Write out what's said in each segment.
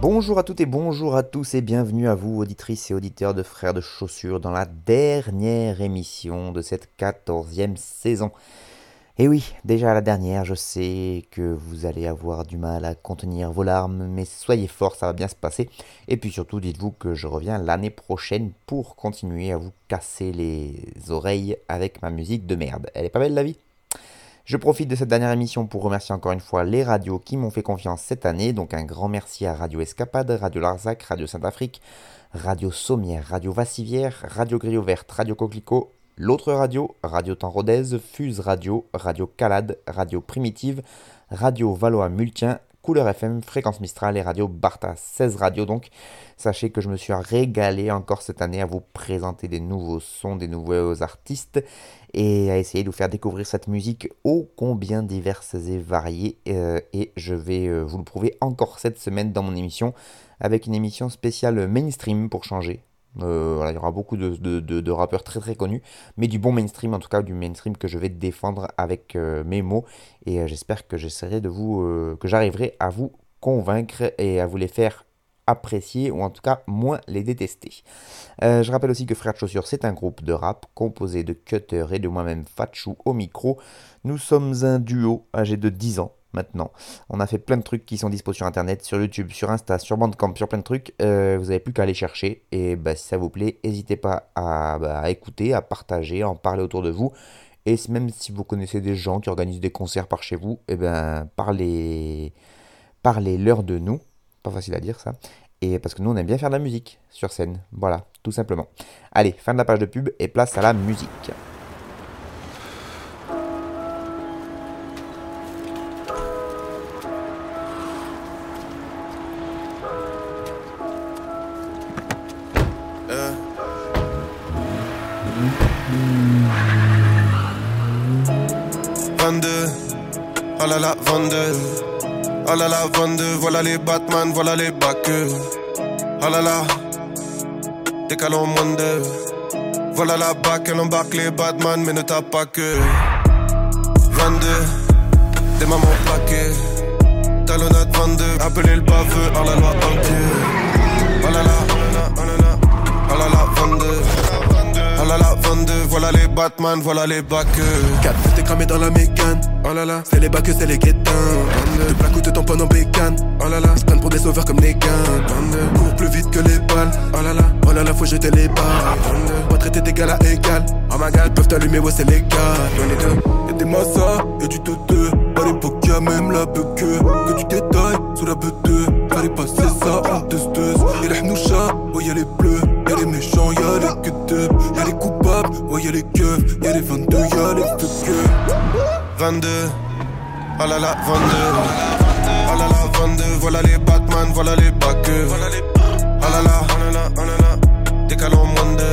Bonjour à toutes et bonjour à tous et bienvenue à vous, auditrices et auditeurs de Frères de Chaussures, dans la dernière émission de cette quatorzième saison. Et oui, déjà la dernière, je sais que vous allez avoir du mal à contenir vos larmes, mais soyez forts, ça va bien se passer. Et puis surtout, dites-vous que je reviens l'année prochaine pour continuer à vous casser les oreilles avec ma musique de merde. Elle est pas belle la vie? Je profite de cette dernière émission pour remercier encore une fois les radios qui m'ont fait confiance cette année. Donc un grand merci à Radio Escapade, Radio Larzac, Radio Saint-Afrique, Radio Sommière, Radio Vassivière, Radio Griot Verte, Radio Coquelicot, l'autre radio, Radio Temps Fuse Radio, Radio Calade, Radio Primitive, Radio Valois Multien, Couleur FM, Fréquence Mistral et Radio Barta. 16 radios donc. Sachez que je me suis régalé encore cette année à vous présenter des nouveaux sons, des nouveaux artistes et à essayer de vous faire découvrir cette musique ô combien diverses et variées. Euh, et je vais euh, vous le prouver encore cette semaine dans mon émission avec une émission spéciale mainstream pour changer. Euh, il y aura beaucoup de, rappeurs très très connus, mais du bon mainstream, en tout cas du mainstream que je vais défendre avec euh, mes mots. Et euh, j'espère que j'essaierai de vous, que j'arriverai à vous convaincre et à vous les faire apprécier ou en tout cas moins les détester. Je rappelle aussi que Frères de Chaussures, c'est un groupe de rap composé de Cutter et de moi-même Fatchou au micro. Nous sommes un duo âgé de 10 ans maintenant. On a fait plein de trucs qui sont dispo sur internet, sur YouTube, sur Insta, sur Bandcamp, sur plein de trucs. Euh, vous n'avez plus qu'à aller chercher. Et bah, si ça vous plaît, n'hésitez pas à, bah, écouter, à partager, à en parler autour de vous. Et même si vous connaissez des gens qui organisent des concerts par chez vous, eh ben, parlez, parlez-leur de nous. Pas facile à dire ça. Et parce que nous, on aime bien faire de la musique sur scène. Voilà, tout simplement. Allez, fin de la page de pub et place à la musique. Là, 22. Oh là là, 22, voilà les Batman, voilà les backers. Oh là là, décalons moins de. Voilà la bac, elle embarque les Batman, mais ne tape pas que. 22, des mamans plaquées. Talonnade 22, appelez le baveux, hors la loi en là, oh là là, oh là là, oh là là, 22. Oh là là, 22, voilà les Batman, voilà les backers. 4 t'es cramé dans la mécane. Oh là là, C'est les bacs, c'est les guettins. De plaques ou te tamponnent en bécane. oh là là, se prennent pour des sauveurs comme les gains. Cours plus vite que les balles. oh là là, Oh là là, faut jeter les balles. Pas traiter d'égal à égal. Oh my god, peuvent t'allumer, ouais, c'est légal. Y'a des massas, y'a du teuteux. À l'époque, y'a même la buque. Que tu détailles sous la butte. Fallait passer ça en testeuse. Y'a les hnouchas, ouais, y'a les bleus. Y'a les méchants, y'a les que Y'a les y'a les keufs. Y'a les 22, y'a les fuckers. 22. Oh là là, 22. Oh là là, 22. Voilà les Batman, voilà les backers. Oh là là, oh là là, oh là là. Décalons moins de.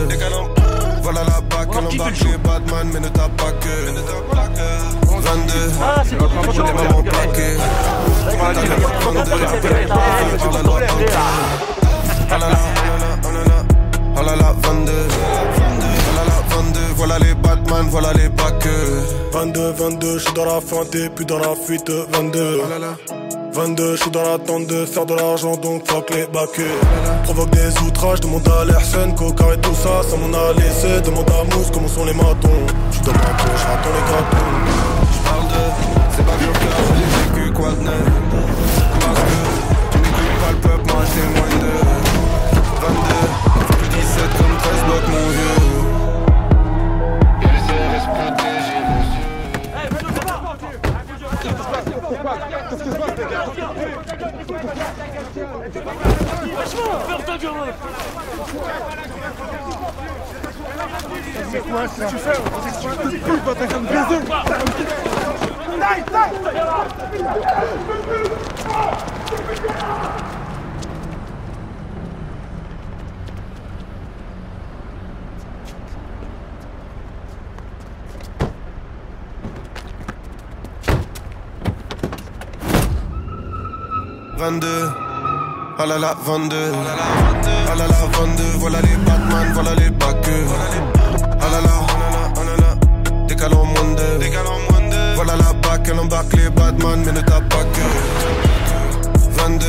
Voilà la bac, elle embarque les Batman, mais ne tape pas que. 22. Des mamans plaquées. T'as le 22. appelez le baveux, hors la Dieu. Oh là là, oh là là, oh là là. Oh là là, 22. Là là, 22. Voilà les Batman, voilà les backers. 22, 22, je suis dans la feinte et puis dans la fuite. 22 Oh là là. 22, je suis dans l'attente de faire de l'argent donc fuck les bacs. Provoque des outrages, demande à l'Airsen, coca et tout ça, ça m'en a laissé. Demande à Mousse comment sont les matons. Je suis dans ma poche, j'attends les gâteaux. Parle de C'est pas que le cœur, j'ai vécu quoi de neuf. Parce que tu n'écoutes pas le peuple, moi témoigne de 22, plus 17 comme 13 blocs mon vieux 22 Ah la la 22 Ah la la 22 Voilà les Batman, voilà les backers Ah la embarque les Batman Mais ne tape pas que. 22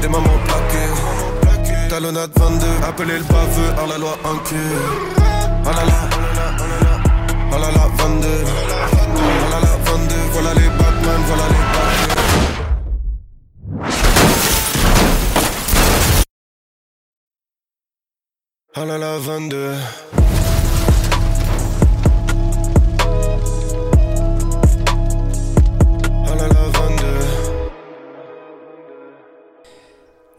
Des mamans plaquées. Talonnade 22 Appelez le baveux, à la loi cul Ah la la Ah la la 22 Ah la la 22 Voilà les Batman, voilà les backers Ah la la 22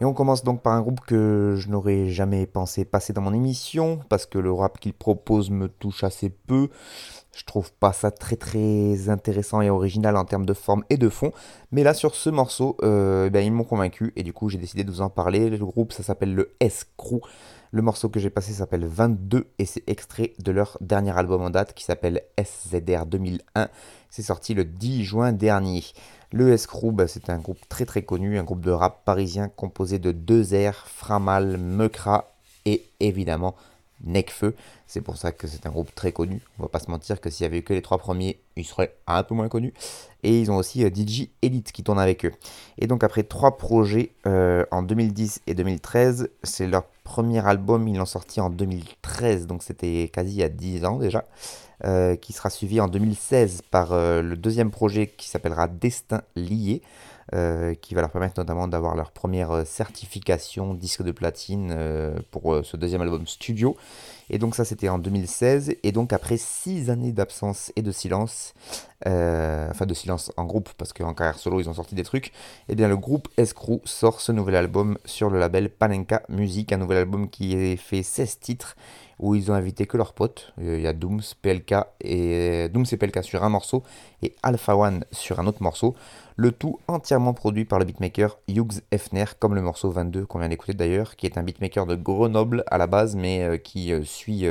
Et on commence donc par un groupe que je n'aurais jamais pensé passer dans mon émission, parce que le rap qu'il propose me touche assez peu. Je trouve pas ça très très intéressant et original en termes de forme et de fond. Mais là, sur ce morceau, euh, ben, ils m'ont convaincu et du coup, j'ai décidé de vous en parler. Le groupe, ça s'appelle le S-Crew. Le morceau que j'ai passé s'appelle 22 et c'est extrait de leur dernier album en date qui s'appelle SZR 2001. C'est sorti le 10 juin dernier. Le S-Crew, bah, c'est un groupe très très connu, un groupe de rap parisien composé de deux R, Framal, Mekra et évidemment Necfeu. C'est pour ça que c'est un groupe très connu. On va pas se mentir que s'il y avait eu que les trois premiers, ils seraient un peu moins connus. Et ils ont aussi euh, DJ Elite qui tourne avec eux. Et donc après trois projets euh, en 2010 et 2013, c'est leur premier album, ils l'ont sorti en 2013, donc c'était quasi il y a 10 ans déjà. Euh, qui sera suivi en 2016 par euh, le deuxième projet qui s'appellera Destin lié, euh, qui va leur permettre notamment d'avoir leur première certification disque de platine pour ce deuxième album studio. Et donc ça c'était en 2016, et donc après 6 années d'absence et de silence, enfin de silence en groupe, parce qu'en carrière solo ils ont sorti des trucs, et eh bien le groupe Escrew sort ce nouvel album sur le label Panenka Music, un nouvel album qui fait 16 titres, où ils ont invité que leurs potes. Euh, Il y a Dooms, PLK et Dooms et PLK sur un morceau et Alpha One sur un autre morceau. Le tout entièrement produit par le beatmaker Hughes Hefner, comme le morceau 22 qu'on vient d'écouter d'ailleurs, qui est un beatmaker de Grenoble à la base, mais euh, qui euh, suit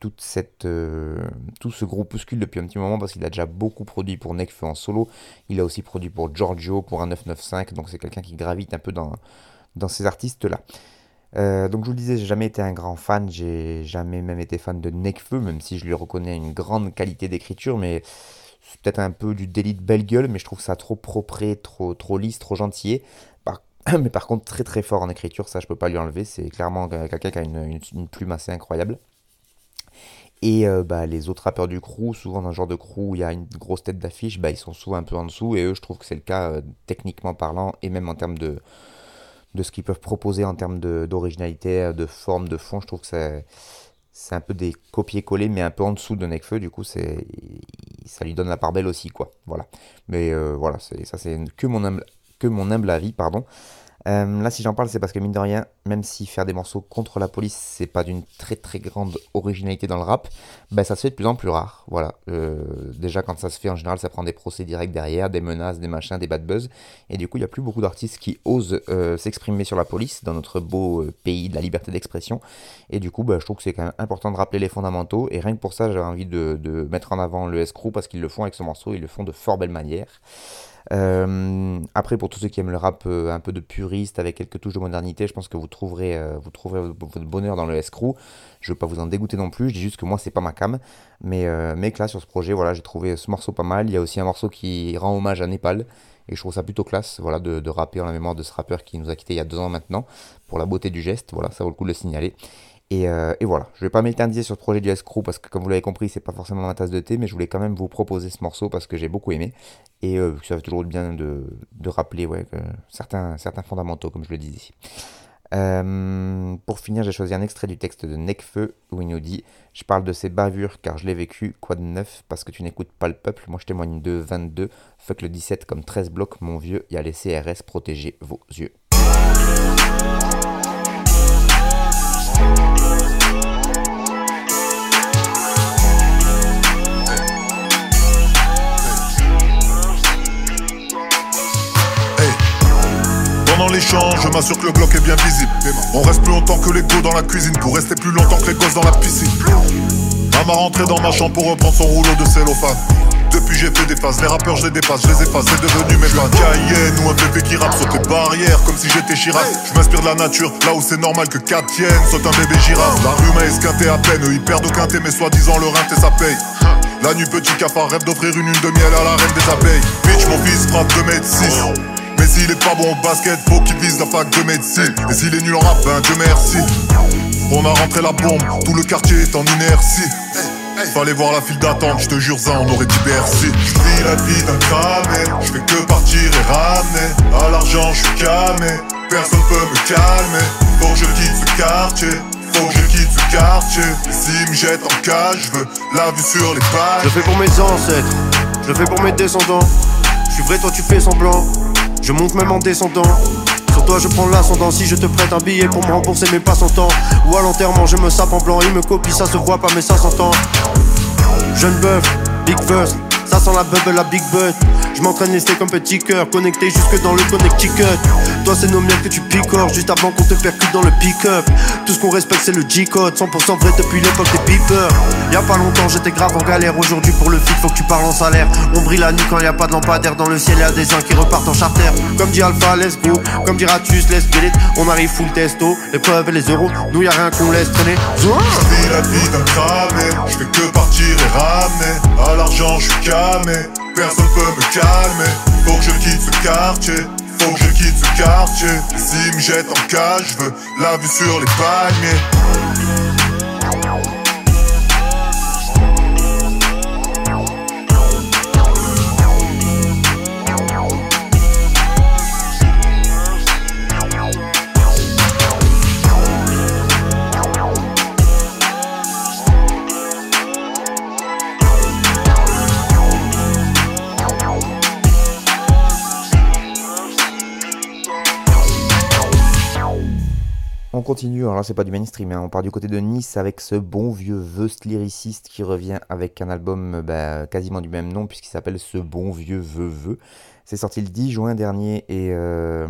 tout ce groupuscule depuis un petit moment parce qu'il a déjà beaucoup produit pour Nekfeu en solo. Il a aussi produit pour Giorgio, pour un 995, donc c'est quelqu'un qui gravite un peu dans ces artistes-là. Euh, donc je vous le disais, j'ai jamais été un grand fan, j'ai jamais même été fan de Nekfeu, même si je lui reconnais une grande qualité d'écriture, mais c'est peut-être un peu du délit de belle gueule, mais je trouve ça trop propre, trop, trop lisse, trop gentil. Mais par contre, très très fort en écriture, ça je peux pas lui enlever, c'est clairement quelqu'un qui a une, une, une plume assez incroyable. Et euh, bah, les autres rappeurs du crew, souvent dans le genre de crew où il y a une grosse tête d'affiche, bah, ils sont souvent un peu en dessous. Et eux, je trouve que c'est le cas euh, techniquement parlant et même en termes de, de ce qu'ils peuvent proposer en termes d'originalité, euh, de, forme, de fond. Je trouve que c'est un peu des copier-coller, mais un peu en dessous de Nekfeu. Du coup, ça lui donne la part belle aussi, quoi. Voilà. Mais euh, voilà, c'est ça, c'est que mon que mon humble avis, pardon. Euh, là, si j'en parle, c'est parce que mine de rien, même si faire des morceaux contre la police, c'est pas d'une très très grande originalité dans le rap, ben ça se fait de plus en plus rare. Voilà. Euh, déjà, quand ça se fait, en général, ça prend des procès directs derrière, des menaces, des machins, des bad buzz. Et du coup, il y a plus beaucoup d'artistes qui osent euh, s'exprimer sur la police dans notre beau pays de la liberté d'expression. Et du coup, ben, je trouve que c'est quand même important de rappeler les fondamentaux. Et rien que pour ça, j'avais envie de, mettre en avant le S-Crew parce qu'ils le font avec ce morceau, ils le font de fort belle manière. Euh, après, pour tous ceux qui aiment le rap euh, un peu de puriste avec quelques touches de modernité, je pense que vous trouverez, euh, vous trouverez votre bonheur dans le escrew. Je veux pas vous en dégoûter non plus, je dis juste que moi c'est pas ma cam. Mais, mais que sur ce projet, voilà, j'ai trouvé ce morceau pas mal. Il y a aussi un morceau qui rend hommage à Népal. Et je trouve ça plutôt classe voilà, de, de rapper en la mémoire de ce rappeur qui nous a quitté il y a deux ans maintenant, pour la beauté du geste. Voilà, ça vaut le coup de le signaler. Et, euh, et voilà, je vais pas m'éterniser sur ce projet du Escrew parce que comme vous l'avez compris, c'est pas forcément ma tasse de thé, mais je voulais quand même vous proposer ce morceau parce que j'ai beaucoup aimé. Et euh, ça fait toujours bien de, de rappeler ouais, certains, certains fondamentaux, comme je le disais. Euh, pour finir, j'ai choisi un extrait du texte de Necfeu où il nous dit Je parle de ces bavures car je l'ai vécu, quoi de neuf Parce que tu n'écoutes pas le peuple. Moi je témoigne de 22, fuck le 17 comme 13 blocs, mon vieux. Il y a les CRS, protégez vos yeux. Je m'assure que le bloc est bien visible. On reste plus longtemps que les go dans la cuisine pour rester plus longtemps que les gosses dans la piscine. Maman rentrée dans ma chambre pour reprendre son rouleau de cellophane. Depuis j'ai fait des phases, les rappeurs je les dépasse, je les efface, c'est devenu mes plans Cayenne ou un bébé qui rappe sur tes barrières comme si j'étais Chirac Je m'inspire de la nature, là où c'est normal que 4 tiennent, saute un bébé girafe La rue m'a esquinté à peine, ils perdent au quintet mais soi-disant le rein et ça paye La nuit petit cafard rêve d'offrir une lune de miel à la reine des abeilles Bitch mon fils frappe 2 mètres 6 mais s'il est pas bon au basket, faut qu'il vise la fac de médecine. Et s'il est nul en rap, ben Dieu merci. On a rentré la bombe, tout le quartier est en inertie. Fallait voir la file d'attente, je te jure ça on aurait dit Bercy Je vis la vie d'un cramé, je fais que partir et ramener. À l'argent je suis camé, personne peut me calmer. Faut que je quitte ce quartier, faut que je quitte ce quartier. S'ils me jettent en cage, je veux la vue sur les pages. Je fais pour mes ancêtres, je fais pour mes descendants. Je suis vrai toi tu fais semblant, je monte même en descendant. Sur toi je prends l'ascendant. Si je te prête un billet pour me rembourser mes pas temps Ou à l'enterrement je me sape en blanc, il me copie ça se voit pas mais ça s'entend. Jeune bœuf, big first, sent la bubble, la big butt. Je m'entraîne rester comme petit cœur, connecté jusque dans le connecticut. Toi, c'est nos miens que tu picores juste avant qu'on te percute dans le pick-up. Tout ce qu'on respecte, c'est le G-code, 100% vrai depuis l'époque des beepers. Y'a pas longtemps, j'étais grave en galère. Aujourd'hui, pour le fit, faut que tu parles en salaire. On brille la nuit quand y a pas de lampadaire dans le ciel. Y'a des uns qui repartent en charter. Comme dit Alpha, let's go. Comme dit Ratus, let's get it. On arrive full testo, les preuves et les euros. Nous, y a rien qu'on laisse traîner. Je la vie d'un cramé, je fais que partir et ramener. À l'argent, je suis camé. Personne peut me calmer, faut que je quitte ce quartier, faut que je quitte ce quartier. S'ils me jettent en cage, je veux la vue sur les palmiers. On continue, alors c'est pas du mainstream, hein. on part du côté de Nice avec ce bon vieux Veust lyriciste qui revient avec un album bah, quasiment du même nom puisqu'il s'appelle Ce bon vieux Veu C'est sorti le 10 juin dernier et, euh,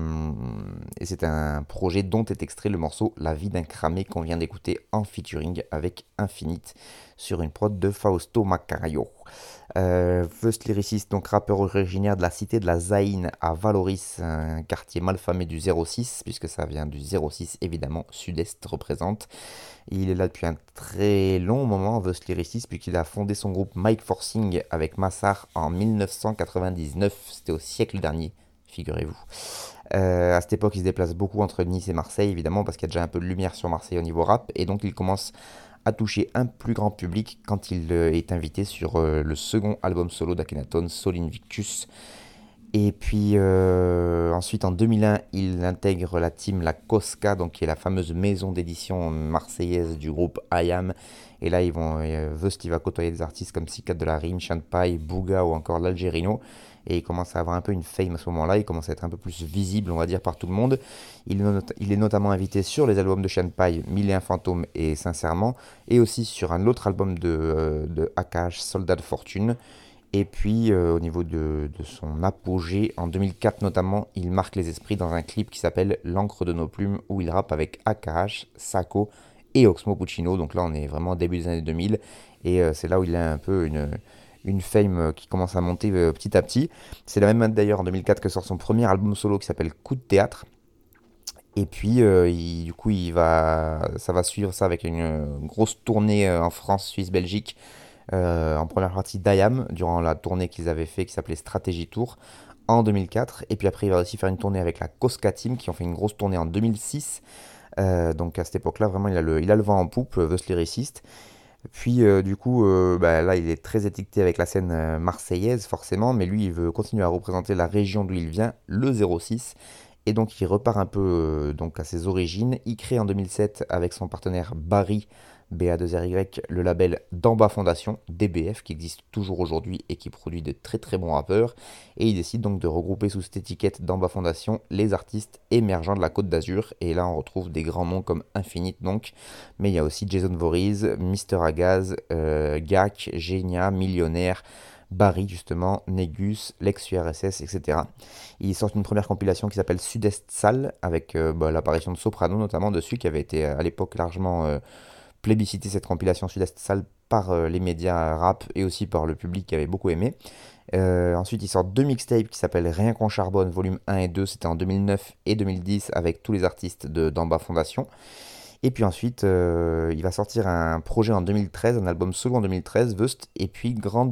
et c'est un projet dont est extrait le morceau La vie d'un cramé qu'on vient d'écouter en featuring avec Infinite sur une prod de Fausto Macario. Euh, First donc rappeur originaire de la cité de la Zaïne à Valoris, un quartier malfamé du 06, puisque ça vient du 06 évidemment, sud-est représente. Il est là depuis un très long moment, First Lyricist, puisqu'il a fondé son groupe Mike Forcing avec Massar en 1999, c'était au siècle dernier, figurez-vous. Euh, à cette époque, il se déplace beaucoup entre Nice et Marseille, évidemment, parce qu'il y a déjà un peu de lumière sur Marseille au niveau rap, et donc il commence a touché un plus grand public quand il euh, est invité sur euh, le second album solo d'Akhenaton, Sol Invictus. Et puis euh, ensuite en 2001, il intègre la team La Cosca, donc qui est la fameuse maison d'édition marseillaise du groupe IAM. Et là, ils vont, Vust, il va côtoyer des artistes comme Sikat de la Rime, Chanpai, Bouga ou encore l'Algérino et il commence à avoir un peu une fame à ce moment-là, il commence à être un peu plus visible, on va dire, par tout le monde. Il, est notamment invité sur les albums de Shanpai, Mille et un fantômes et Sincèrement, et aussi sur un autre album de, euh, Soldat de Fortune. Et puis, euh, au niveau de, son apogée, en 2004 notamment, il marque les esprits dans un clip qui s'appelle L'encre de nos plumes, où il rappe avec AKH, Sako et Oxmo Puccino. Donc là, on est vraiment début des années 2000, et euh, c'est là où il a un peu une une fame euh, qui commence à monter euh, petit à petit. C'est la même année d'ailleurs en 2004 que sort son premier album solo qui s'appelle Coup de théâtre. Et puis, euh, du coup, il va, ça va suivre ça avec une grosse tournée en France, Suisse, Belgique, en première partie d'IAM, durant la tournée qu'ils avaient fait qui s'appelait Stratégie Tour en 2004. Et puis après, il va aussi faire une tournée avec la Cosca Team qui ont fait une grosse tournée en 2006. donc à cette époque-là, vraiment, il a, le, il a le vent en poupe, The Lyricist. Puis euh, du coup, euh, bah, là, il est très étiqueté avec la scène euh, marseillaise, forcément, mais lui, il veut continuer à représenter la région d'où il vient, le 06. Et donc, il repart un peu donc, à ses origines. Il crée en 2007 avec son partenaire Barry BA2RY, le label D'Amba Fondation, DBF, qui existe toujours aujourd'hui et qui produit de très très bons rappeurs. Et il décide donc de regrouper sous cette étiquette D'Amba Fondation les artistes émergents de la Côte d'Azur. Et là, on retrouve des grands noms comme Infinite, donc. Mais il y a aussi Jason Voorhees, Mister Agaz, euh, Gak, Genia, Millionnaire. Barry justement, Negus, l'ex-URSS, etc. Ils sortent une première compilation qui s'appelle Sud-Est Sale, avec euh, bah, l'apparition de Soprano notamment dessus, qui avait été à l'époque largement euh, plébiscité cette compilation Sud-Est Sale par les médias rap et aussi par le public qui avait beaucoup aimé. ensuite, ils sortent deux mixtapes qui s'appellent Rien qu'on charbonne, volume 1 et 2, c'était en 2009 et 2010 avec tous les artistes de d'Amba Fondation. Et puis ensuite, euh, il va sortir un projet en 2013, un album solo en 2013, Vust, et puis grand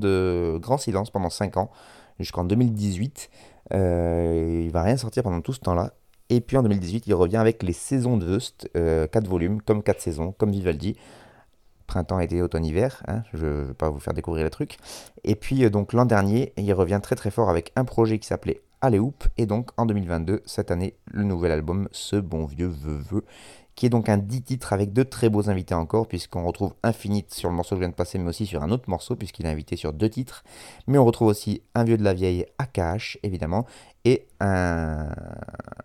silence pendant 5 ans, jusqu'en 2018. Euh, il va rien sortir pendant tout ce temps-là. Et puis en 2018, il revient avec les saisons de Vust, 4 euh, volumes, comme 4 saisons, comme Vivaldi. Printemps, été, automne, hiver. Hein, je ne vais pas vous faire découvrir les trucs. Et puis euh, donc l'an dernier, il revient très très fort avec un projet qui s'appelait Alléoupe. Et donc en 2022, cette année, le nouvel album, Ce bon vieux veu qui est donc un 10 titres avec de très beaux invités encore, puisqu'on retrouve Infinite sur le morceau que je viens de passer, mais aussi sur un autre morceau, puisqu'il est invité sur deux titres. Mais on retrouve aussi un vieux de la vieille, AKH, évidemment, un,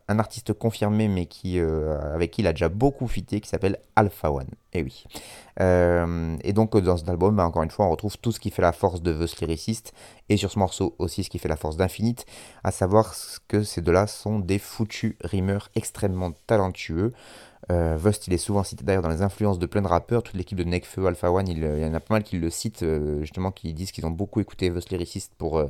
artiste confirmé, mais qui, euh, avec qui il a déjà beaucoup fité, qui s'appelle Alpha One. Et oui. Euh, et donc dans cet album, bah, encore une fois, on retrouve tout ce qui fait la force de The Lyricist, et sur ce morceau aussi ce qui fait la force d'Infinite, à savoir que ces deux-là sont des foutus rimeurs extrêmement talentueux. Euh, Vust, il est souvent cité d'ailleurs dans les influences de plein de rappeurs. Toute l'équipe de Nekfeu, Alpha One, il, y en a pas mal qui le citent, euh, justement, qui disent qu'ils ont beaucoup écouté Vust lyriciste pour, euh,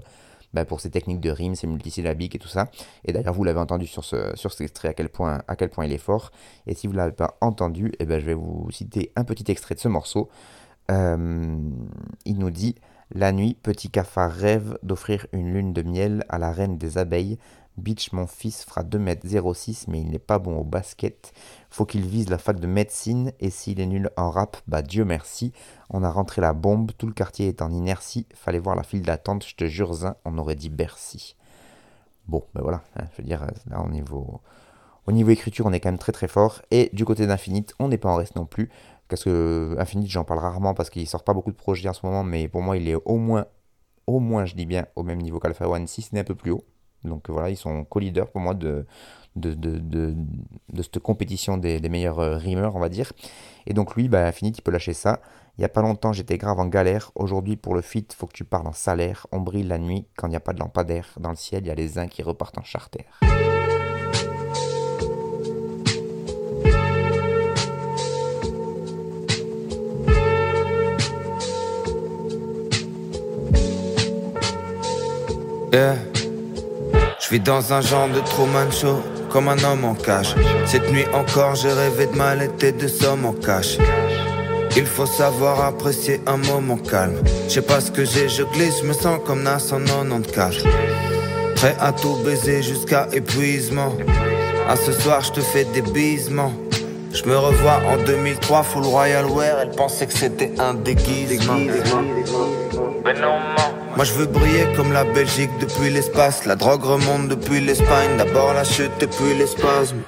bah, pour ses techniques de rime, ses multisyllabiques et tout ça. Et d'ailleurs, vous l'avez entendu sur, ce, sur cet extrait à quel, point, il est fort. Et si vous ne l'avez pas entendu, eh ben, je vais vous citer un petit extrait de ce morceau. il nous dit La nuit, petit cafard rêve d'offrir une lune de miel à la reine des abeilles. Bitch, mon fils fera 2m06, mais il n'est pas bon au basket. Faut qu'il vise la fac de médecine, et s'il est nul en rap, bah Dieu merci. On a rentré la bombe, tout le quartier est en inertie. Fallait voir la file d'attente, je te jure, on aurait dit Bercy. Bon, ben voilà, hein, je veux dire, là au niveau, au niveau écriture, on est quand même très très fort. Et du côté d'Infinite, on n'est pas en reste non plus. Parce que Infinite, j'en parle rarement parce qu'il sort pas beaucoup de projets en ce moment, mais pour moi, il est au moins, au moins, je dis bien, au même niveau qu'Alpha One, si ce n'est un peu plus haut. Donc voilà, ils sont co-leaders pour moi de, cette compétition des, meilleurs euh, rimeurs, on va dire. Et donc lui, bah, fini, il peut lâcher ça. Il n'y a pas longtemps, j'étais grave en galère. Aujourd'hui, pour le fit, faut que tu parles en salaire. On brille la nuit quand il n'y a pas de lampadaire. Dans le ciel, il y a les uns qui repartent en charter. Je vis dans un genre de Truman Show, comme un homme en cage. Cette nuit encore, j'ai rêvé de mal et de sommes en cash. Il faut savoir apprécier un moment calme. Je sais pas ce que j'ai, je glisse, je me sens comme Nas en 94. Prêt à tout baiser jusqu'à épuisement. À ce soir, je te fais des bisements. Je me revois en 2003, full royal wear. Elle pensait que c'était un déguisement. Mais non, moi je veux briller comme la Belgique depuis l'espace. La drogue remonte depuis l'Espagne. D'abord la chute et puis les spasmes.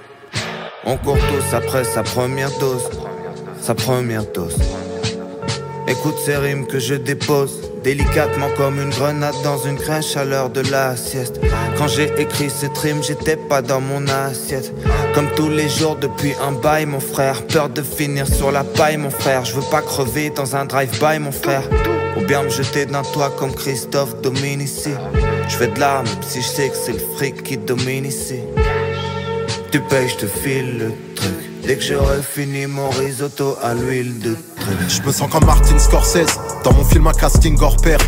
On court tous après sa première dose. Sa première dose. Écoute ces rimes que je dépose. Délicatement comme une grenade dans une crèche à l'heure de la sieste. Quand j'ai écrit cette rime, j'étais pas dans mon assiette. Comme tous les jours depuis un bail, mon frère. Peur de finir sur la paille, mon frère. Je veux pas crever dans un drive-by, mon frère. Ou bien me jeter d'un toit comme Christophe Dominici. Je fais de l'âme si je sais que c'est le fric qui domine ici. Tu payes, je te file le truc. Dès que j'aurai fini mon risotto à l'huile de truc. Je me sens comme Martin Scorsese dans mon film à casting hors pair.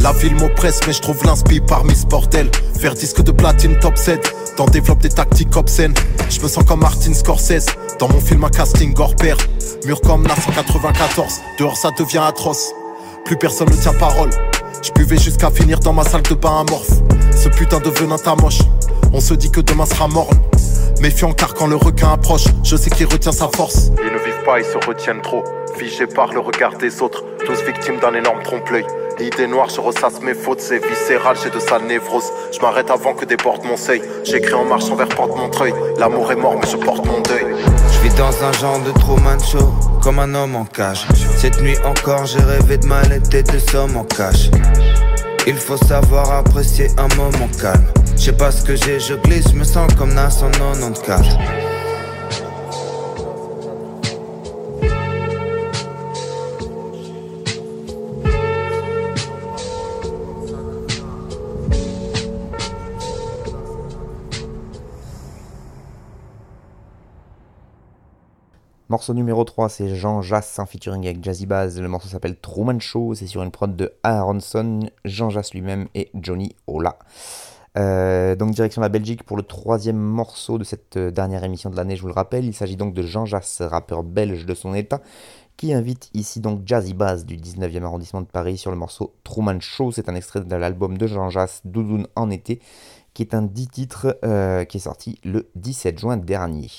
La ville m'oppresse, mais je trouve l'inspi parmi ce bordel. Faire disque de platine top 7, t'en développe des tactiques obscènes. Je me sens comme Martin Scorsese dans mon film à casting hors pair. Mur comme la 194, dehors ça devient atroce plus personne ne tient parole. Je buvais jusqu'à finir dans ma salle de bain amorphe. Ce putain de venin moche On se dit que demain sera morne. Méfiant car quand le requin approche, je sais qu'il retient sa force. Ils ne vivent pas, ils se retiennent trop. Figés par le regard des autres, tous victimes d'un énorme trompe-l'œil. L'idée noire, je ressasse mes fautes, c'est viscéral, j'ai de sales névroses. Je m'arrête avant que déborde mon seuil. J'écris en marchant vers Porte-Montreuil. L'amour est mort, mais je porte mon deuil. Je vis dans un genre de Truman Show, comme un homme en cage. Cette nuit encore, j'ai rêvé de mal et de sommes en cash. Il faut savoir apprécier un moment calme. Je sais pas ce que j'ai, je glisse, je me sens comme Nas en 94. Morceau numéro 3, c'est Jean Jass en featuring avec Jazzy Baz. Le morceau s'appelle Truman Show. C'est sur une prod de Aronson, Jean Jass lui-même et Johnny Ola. Euh, donc direction la Belgique pour le troisième morceau de cette euh, dernière émission de l'année, je vous le rappelle. Il s'agit donc de Jean Jass, rappeur belge de son état, qui invite ici donc Jazzy Baz du 19e arrondissement de Paris sur le morceau Truman Show. C'est un extrait de l'album de Jean Jass, Doudoune en été, qui est un 10 titres euh, qui est sorti le 17 juin dernier.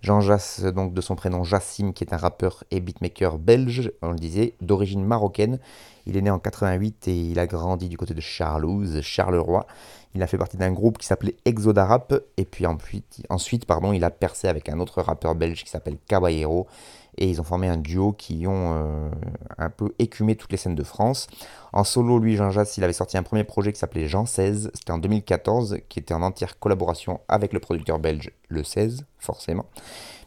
Jean Jass, donc de son prénom Jassim, qui est un rappeur et beatmaker belge, on le disait, d'origine marocaine. Il est né en 88 et il a grandi du côté de Charlouse, Charleroi. Il a fait partie d'un groupe qui s'appelait Exoda Rap et puis ensuite, ensuite pardon, il a percé avec un autre rappeur belge qui s'appelle Caballero et ils ont formé un duo qui ont euh, un peu écumé toutes les scènes de France. En solo, lui, Jean Jass, il avait sorti un premier projet qui s'appelait Jean 16, c'était en 2014, qui était en entière collaboration avec le producteur belge Le 16, forcément.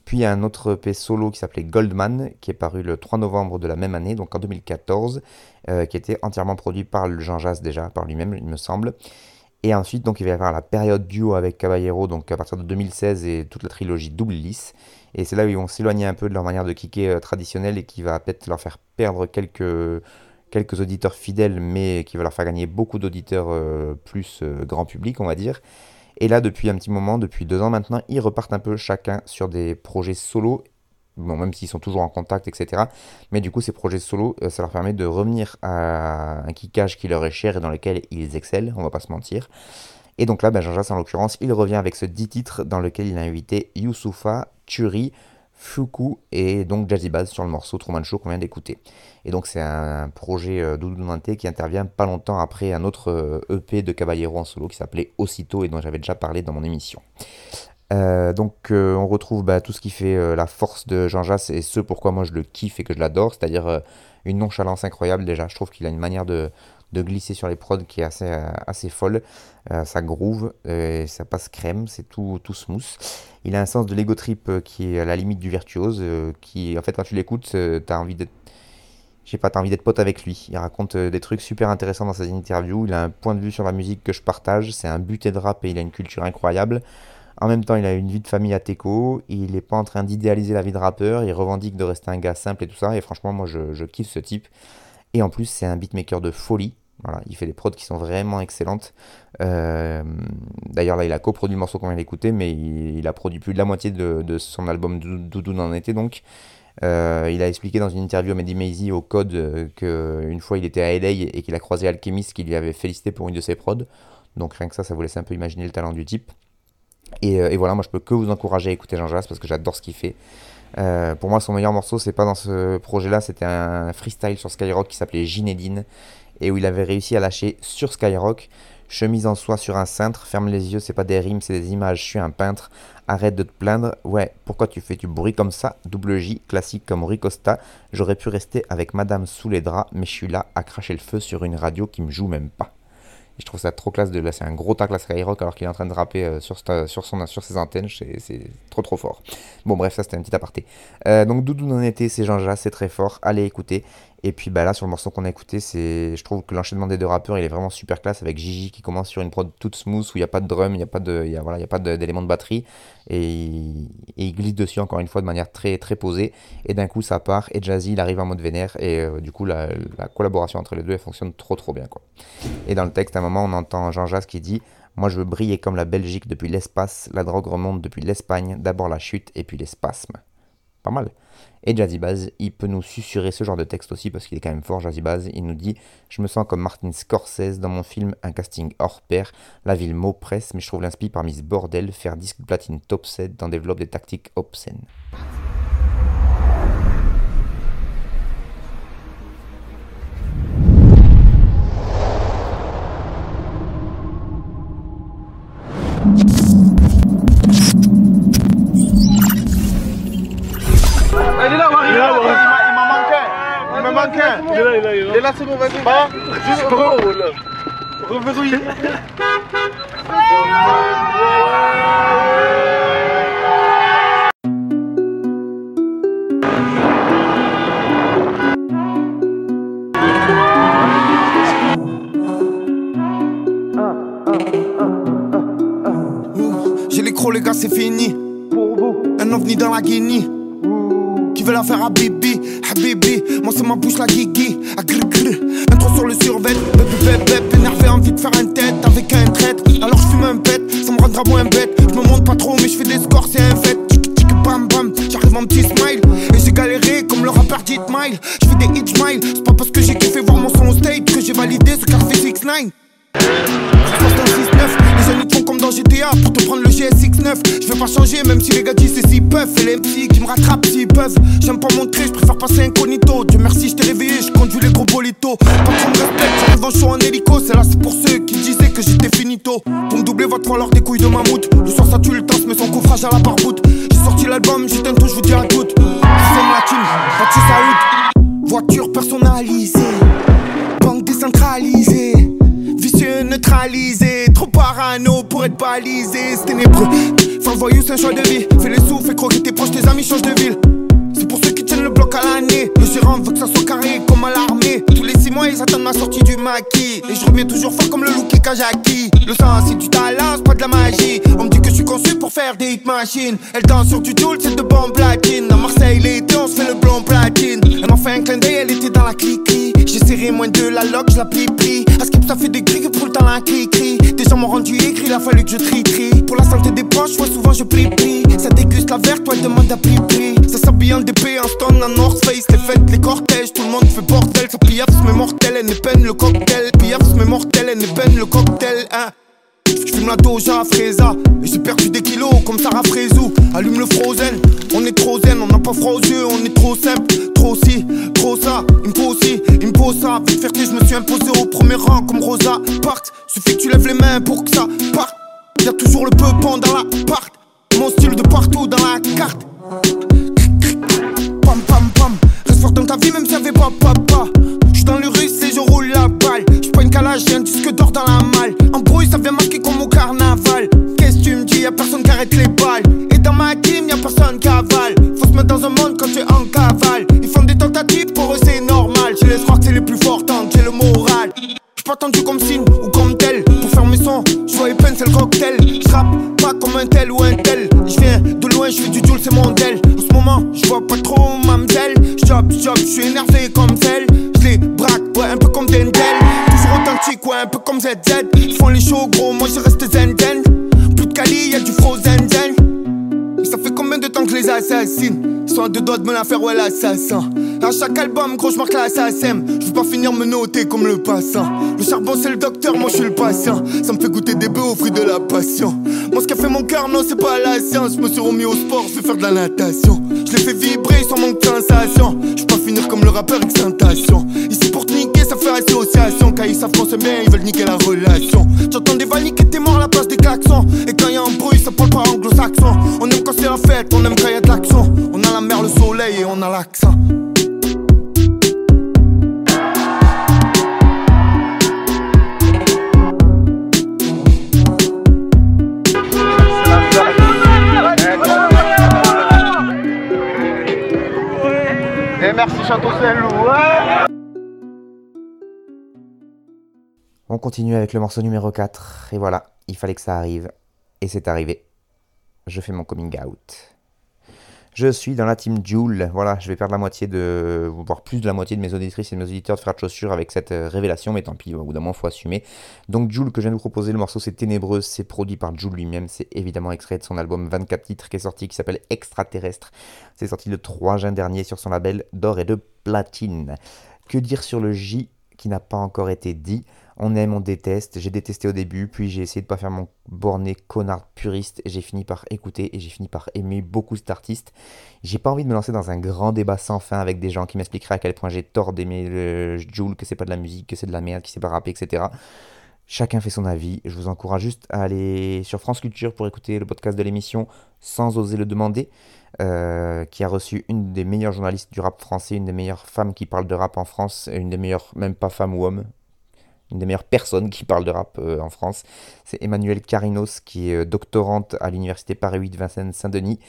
Puis il y a un autre EP solo qui s'appelait Goldman, qui est paru le 3 novembre de la même année, donc en 2014, euh, qui était entièrement produit par Jean Jass déjà, par lui-même, il me semble. Et ensuite, donc, il va y avoir la période duo avec Caballero, donc à partir de 2016 et toute la trilogie Double Lisse. Et c'est là où ils vont s'éloigner un peu de leur manière de kicker euh, traditionnelle et qui va peut-être leur faire perdre quelques, auditeurs fidèles, mais qui va leur faire gagner beaucoup d'auditeurs euh, plus euh, grand public, on va dire. Et là, depuis un petit moment, depuis deux ans maintenant, ils repartent un peu chacun sur des projets solo. Même s'ils sont toujours en contact, etc. Mais du coup, ces projets solo, ça leur permet de revenir à un kickage qui leur est cher et dans lequel ils excellent, on va pas se mentir. Et donc là, ben, Jean Jass, en l'occurrence, il revient avec ce 10 titres dans lequel il a invité Youssoufa, Turi, Fuku et donc Jazzy Bass sur le morceau Truman Show qu'on vient d'écouter. Et donc c'est un projet euh, Doudou qui intervient pas longtemps après un autre EP euh, e de Caballero en solo qui s'appelait Aussitôt et dont j'avais déjà parlé dans mon émission. Euh, donc on retrouve bah, tout ce qui fait la force de Jean Jass et ce pourquoi moi je le kiffe et que je l'adore, c'est-à-dire une nonchalance incroyable déjà. Je trouve qu'il a une manière de, de glisser sur les prods qui est assez, euh, assez folle. Euh, ça groove, et ça passe crème, c'est tout, tout smooth. Il a un sens de l'ego trip euh, qui est à la limite du virtuose, qui en fait quand tu l'écoutes, t'as envie d'être pas, envie d'être pote avec lui. Il raconte des trucs super intéressants dans ses interviews. Il a un point de vue sur la musique que je partage. C'est un buté de rap et il a une culture incroyable. En même temps, il a une vie de famille à Teco. Il n'est pas en train d'idéaliser la vie de rappeur. Il revendique de rester un gars simple et tout ça. Et franchement, moi, je, je kiffe ce type. Et en plus, c'est un beatmaker de folie il fait des prods qui sont vraiment excellentes. Euh, d'ailleurs, là, il a coproduit le morceau qu'on vient d'écouter, mais il, a produit plus de la moitié de, son album Doudou en été. Donc, euh, il a expliqué dans une interview à Mehdi Maizy au Code euh, qu'une fois il était à LA et qu'il a croisé Alchemist qui lui avait félicité pour une de ses prods. Donc, rien que ça, ça vous laisse un peu imaginer le talent du type. Et, voilà, moi je peux que vous encourager à écouter Jean Jass parce que j'adore ce qu'il fait. pour moi, son meilleur morceau, c'est pas dans ce projet-là, c'était un freestyle sur Skyrock qui s'appelait Ginedine et où il avait réussi à lâcher sur Skyrock Chemise en soie sur un cintre, ferme les yeux, c'est pas des rimes, c'est des images, je suis un peintre, arrête de te plaindre, ouais, pourquoi tu fais du bruit comme ça? Double J, classique comme Ricosta, j'aurais pu rester avec madame sous les draps, mais je suis là à cracher le feu sur une radio qui me joue même pas. je trouve ça trop classe de laisser un gros tacle à Skyrock alors qu'il est en train de rapper euh, sur, sur, son, sur ses antennes, c'est trop trop fort. Bon bref, ça c'était un petit aparté. Euh, donc Doudou n'en était, c'est Jean-Jacques, c'est très fort, allez écouter. Et puis bah là sur le morceau qu'on a écouté, c'est je trouve que l'enchaînement des deux rappeurs, il est vraiment super classe avec Gigi qui commence sur une prod toute smooth où il n'y a pas de drum, il n'y a pas de voilà, il y a pas d'éléments de, batterie et il, glisse dessus encore une fois de manière très très posée et d'un coup ça part et Jazzy il arrive en mode vénère et euh, du coup la, collaboration entre les deux elle fonctionne trop trop bien quoi. Et dans le texte à un moment on entend Jean Jas qui dit moi je veux briller comme la Belgique depuis l'espace, la drogue remonte depuis l'Espagne, d'abord la chute et puis les spasmes. Pas mal. Et Jazzy Baz, il peut nous susurrer ce genre de texte aussi parce qu'il est quand même fort. Jazzy Baz, il nous dit Je me sens comme Martin Scorsese dans mon film Un casting hors pair. La ville m'oppresse, mais je trouve l'inspi parmi ce bordel. Faire disque platine top 7 dans développe des tactiques obscènes. Voiture personnalisée, banque décentralisée. Vicieux neutralisé, trop parano pour être balisé, c'est ténébreux. Le voyou, c'est un choix de vie. Fais les sous, fais croquer tes proches, tes amis changent de ville. C'est pour ceux qui tiennent le bloc à l'année. Le gérant veut que ça soit carré comme à l'armée. Mois, ils attendent ma sortie du maquis. Et je reviens toujours fort comme le Lucky Kajaki. Le sang, c'est du talent, c'est pas de la magie. On me dit que je suis conçu pour faire des hit machines. Elle danse sur du tool, c'est de bon platine. À Marseille, l'été, on se fait le blond platine. Elle m'a fait un clin d'œil, elle était dans la cliquerie. J'ai serré moins de la loque, je la plie plie. À ça fait des grilles pour le temps la cri cri. Des gens m'ont rendu écrit, il a fallu que je tri tri. Pour la santé des proches, ouais, souvent je prie prie. Ça déguste la verte, toi, demande à pli pli. En DP, en stone, en North Face. Les fêtes, les cortèges, tout le monde fait bordel. Ça piaffe, mais mortel, elle n'est peine le cocktail. Piaffe, mais mortel, elle n'est peine le cocktail, hein. J'fume la doja à Freza Et j'ai perdu des kilos comme Sarah Frézou Allume le frozen, on est trop zen On n'a pas froid aux yeux, on est trop simple Trop ci, trop ça, il me faut aussi Il me faut ça, avec fierté je me suis imposé au premier rang Comme Rosa Parks, suffit que tu lèves les mains pour que ça parte Y'a toujours le peupon dans la part Mon style de partout dans la carte Pam pam pam, reste fort dans ta vie même si y'avait pas papa J'suis dans le russe et je roule la balle. J'suis pas une calage, j'ai un disque d'or dans la malle. En brouille ça vient marquer comme au carnaval. Qu'est-ce que tu me dis, y'a personne qui arrête les balles. Et dans ma team y'a personne qui avale. Faut se mettre dans un monde quand tu es en cavale. Ils font des tentatives, pour eux c'est normal. Je laisse croire que c'est les plus forts tant que j'ai le moral pas tendu comme signe ou comme tel Pour faire mes sons, j'vois et peine c'est le cocktail. J'rappe pas comme un tel ou un tel. J'viens de loin, j'fais du joule, c'est mon del. En ce moment, j'vois pas trop mamzelle J'job, j'job, j'suis énervé comme celle J'les braque, ouais un peu comme Dendel. Toujours authentique, ouais un peu comme ZZ Ils font les shows gros, moi je reste zen zen. Plus de Cali, y'a du frozen zen. Ça fait combien de temps que les assassines À deux doigts de me la faire, ouais, l'assassin. À chaque album, gros, j'marque l'assassin. Je veux pas finir me noter comme le passant. Le charbon, c'est le docteur, moi, je suis le patient. Ça me fait goûter des bœufs au fruit de la passion. Moi, ce qu'a fait mon cœur, non, c'est pas la science. Je me suis remis au sport, je vais faire de la natation. Je les fais vibrer sans manque de sensation. Je pas finir comme le rappeur extentation. Ici pour te niquer, ça fait association. Quand ils savent qu'on bien, ils veulent niquer la relation. J'entends des vannes qui étaient morts à la place des klaxons. Et quand y a un bruit, ça parle pas anglo-saxon. On aime quand c'est la fête, on aime quand y a de l'action. On a la mer, le soleil et on a l'accent. Et merci Château Saint-Loup. Ouais. On continue avec le morceau numéro 4. Et voilà, il fallait que ça arrive. Et c'est arrivé. Je fais mon coming out. Je suis dans la team Joule. Voilà, je vais perdre la moitié de. voire plus de la moitié de mes auditrices et de mes auditeurs de Frères de Chaussures avec cette euh, révélation, mais tant pis, au bout d'un moment, faut assumer. Donc, Joule, que je viens de vous proposer, le morceau c'est Ténébreuse, c'est produit par Joule lui-même, c'est évidemment extrait de son album 24 titres qui est sorti, qui s'appelle Extraterrestre. C'est sorti le 3 juin dernier sur son label d'or et de platine. Que dire sur le J qui n'a pas encore été dit? On aime, on déteste. J'ai détesté au début, puis j'ai essayé de pas faire mon borné connard puriste. J'ai fini par écouter et j'ai fini par aimer beaucoup cet artiste. J'ai pas envie de me lancer dans un grand débat sans fin avec des gens qui m'expliqueraient à quel point j'ai tort d'aimer le Joule, que c'est pas de la musique, que c'est de la merde, qu'il sait pas rapper, etc. Chacun fait son avis. Je vous encourage juste à aller sur France Culture pour écouter le podcast de l'émission sans oser le demander. Euh, qui a reçu une des meilleures journalistes du rap français, une des meilleures femmes qui parlent de rap en France, une des meilleures, même pas femmes ou hommes, une des meilleures personnes qui parlent de rap euh, en France. C'est Emmanuelle Carinos, qui est euh, doctorante à l'université Paris 8 Vincennes-Saint-Denis.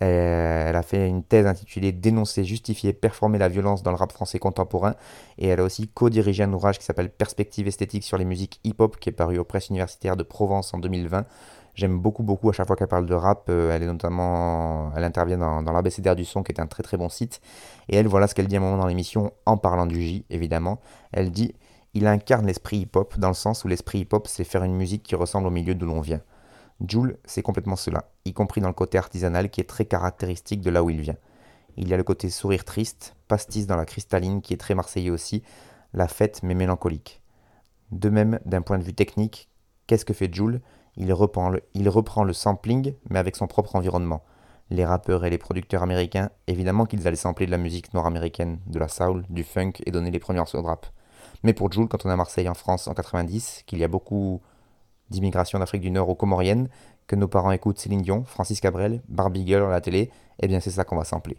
Euh, elle a fait une thèse intitulée Dénoncer, justifier, performer la violence dans le rap français contemporain. Et elle a aussi co-dirigé un ouvrage qui s'appelle Perspective esthétique sur les musiques hip-hop, qui est paru aux presses universitaires de Provence en 2020. J'aime beaucoup, beaucoup à chaque fois qu'elle parle de rap. Elle est notamment, elle intervient dans, dans l'ABCDR du son, qui est un très très bon site. Et elle, voilà ce qu'elle dit à un moment dans l'émission, en parlant du J, évidemment. Elle dit Il incarne l'esprit hip-hop, dans le sens où l'esprit hip-hop, c'est faire une musique qui ressemble au milieu d'où l'on vient. Jules, c'est complètement cela, y compris dans le côté artisanal qui est très caractéristique de là où il vient. Il y a le côté sourire triste, pastis dans la cristalline qui est très marseillais aussi, la fête mais mélancolique. De même, d'un point de vue technique, qu'est-ce que fait Jules il reprend, le, il reprend le sampling mais avec son propre environnement. Les rappeurs et les producteurs américains, évidemment qu'ils allaient sampler de la musique nord-américaine, de la soul, du funk et donner les morceaux de rap. Mais pour Jules, quand on est à Marseille en France en 90, qu'il y a beaucoup d'immigration d'Afrique du Nord aux Comoriennes, que nos parents écoutent Céline Dion, Francis Cabrel, Barbie Girl à la télé, eh bien c'est ça qu'on va sampler.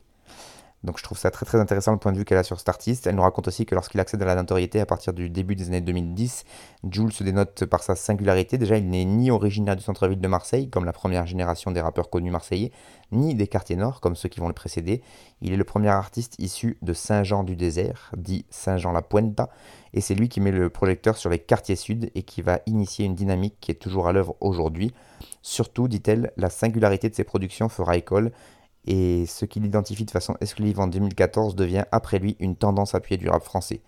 Donc je trouve ça très très intéressant le point de vue qu'elle a sur cet artiste. Elle nous raconte aussi que lorsqu'il accède à la notoriété à partir du début des années 2010, Jules se dénote par sa singularité. Déjà, il n'est ni originaire du centre-ville de Marseille, comme la première génération des rappeurs connus marseillais, ni des quartiers nord, comme ceux qui vont le précéder. Il est le premier artiste issu de Saint-Jean-du-Désert, dit Saint-Jean-la-Puenta, et c'est lui qui met le projecteur sur les quartiers sud et qui va initier une dynamique qui est toujours à l'œuvre aujourd'hui. Surtout, dit-elle, la singularité de ses productions fera école et ce qu'il identifie de façon exclusive en 2014 devient après lui une tendance appuyée du rap français.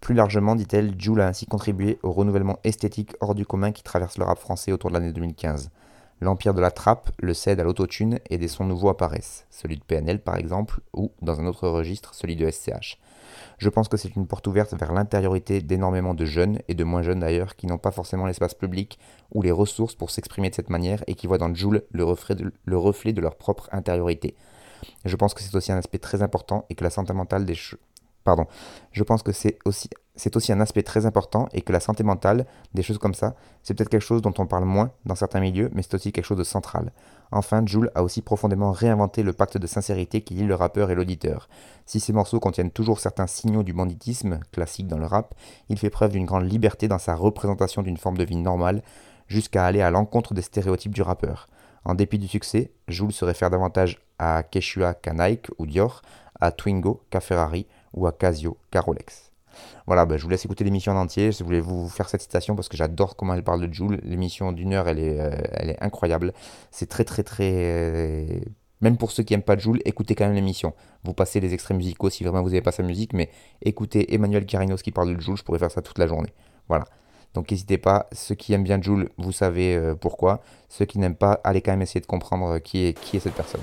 Plus largement, dit-elle, Jules a ainsi contribué au renouvellement esthétique hors du commun qui traverse le rap français autour de l'année 2015. L'empire de la trappe le cède à l'autotune et des sons nouveaux apparaissent, celui de PNL par exemple, ou, dans un autre registre, celui de SCH. Je pense que c'est une porte ouverte vers l'intériorité d'énormément de jeunes, et de moins jeunes d'ailleurs, qui n'ont pas forcément l'espace public ou les ressources pour s'exprimer de cette manière et qui voient dans Joule le reflet, de, leur propre intériorité. Je pense que c'est aussi un aspect très important et que la santé mentale des, Pardon. C'est aussi un aspect très important et que la santé mentale, des choses comme ça, c'est peut-être quelque chose dont on parle moins dans certains milieux, mais c'est aussi quelque chose de central. Enfin, Jules a aussi profondément réinventé le pacte de sincérité qui lie le rappeur et l'auditeur. Si ces morceaux contiennent toujours certains signaux du banditisme, classique dans le rap, il fait preuve d'une grande liberté dans sa représentation d'une forme de vie normale, jusqu'à aller à l'encontre des stéréotypes du rappeur. En dépit du succès, Jules se réfère davantage à Keshua qu'à Nike ou Dior, à Twingo qu'à Ferrari, ou à Casio Carolex. Voilà, bah, je vous laisse écouter l'émission en entier. Je voulais vous faire cette citation parce que j'adore comment elle parle de Joule. L'émission d'une heure, elle est, euh, incroyable. C'est très, très, très. Euh, même pour ceux qui n'aiment pas Joule, écoutez quand même l'émission. Vous passez les extraits musicaux si vraiment vous n'avez pas sa musique, mais écoutez Emmanuel Carinos qui parle de Joule, je pourrais faire ça toute la journée. Voilà. Donc n'hésitez pas, ceux qui aiment bien Joule, vous savez euh, pourquoi. Ceux qui n'aiment pas, allez quand même essayer de comprendre qui est, qui est cette personne.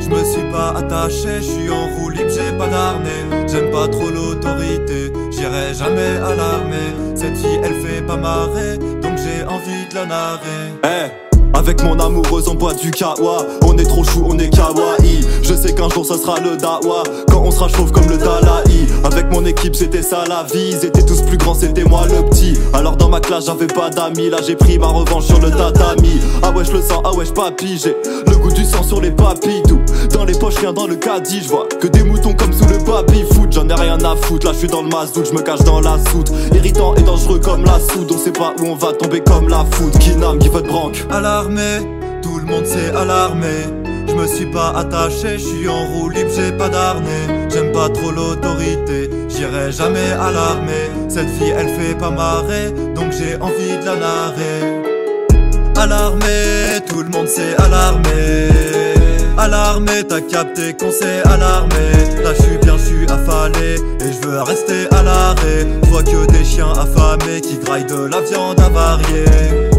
Je me suis pas attaché, je suis en roue libre, j'ai pas d'arnais. J'aime pas trop l'autorité, j'irai jamais à l'armée. Cette fille, elle fait pas marrer, donc j'ai envie de la narrer. Eh, avec mon amoureuse on boit du kawa. On est trop chou, on est kawaii. Je sais qu'un jour ça sera le dawa. Quand on sera chauve comme le Dalai. Avec mon équipe c'était ça la vie. Ils étaient tous plus grands, c'était moi le petit. Alors dans ma classe j'avais pas d'amis. Là j'ai pris ma revanche sur le tatami. Ah je le sens, ah je papy. J'ai le goût du sang sur les papilles Tout dans les poches, rien dans le caddie Je vois que des moutons comme sous le baby foot J'en ai rien à foutre, là je suis dans le mazout Je me cache dans la soute Irritant et dangereux comme la soude On sait pas où on va tomber comme la Qui n'ame, qui veut branque tout le monde s'est alarmé. Je me suis pas attaché, je suis en roue libre, j'ai pas d'arnais. J'aime pas trop l'autorité, j'irai jamais à l'armée. Cette fille elle fait pas marrer, donc j'ai envie de la narrer. Alarmé, tout le monde s'est alarmé. Alarmé, t'as capté qu'on s'est alarmé. Là je suis bien, je suis affalé et je veux rester à l'arrêt. Vois que des chiens affamés qui graillent de la viande avariée.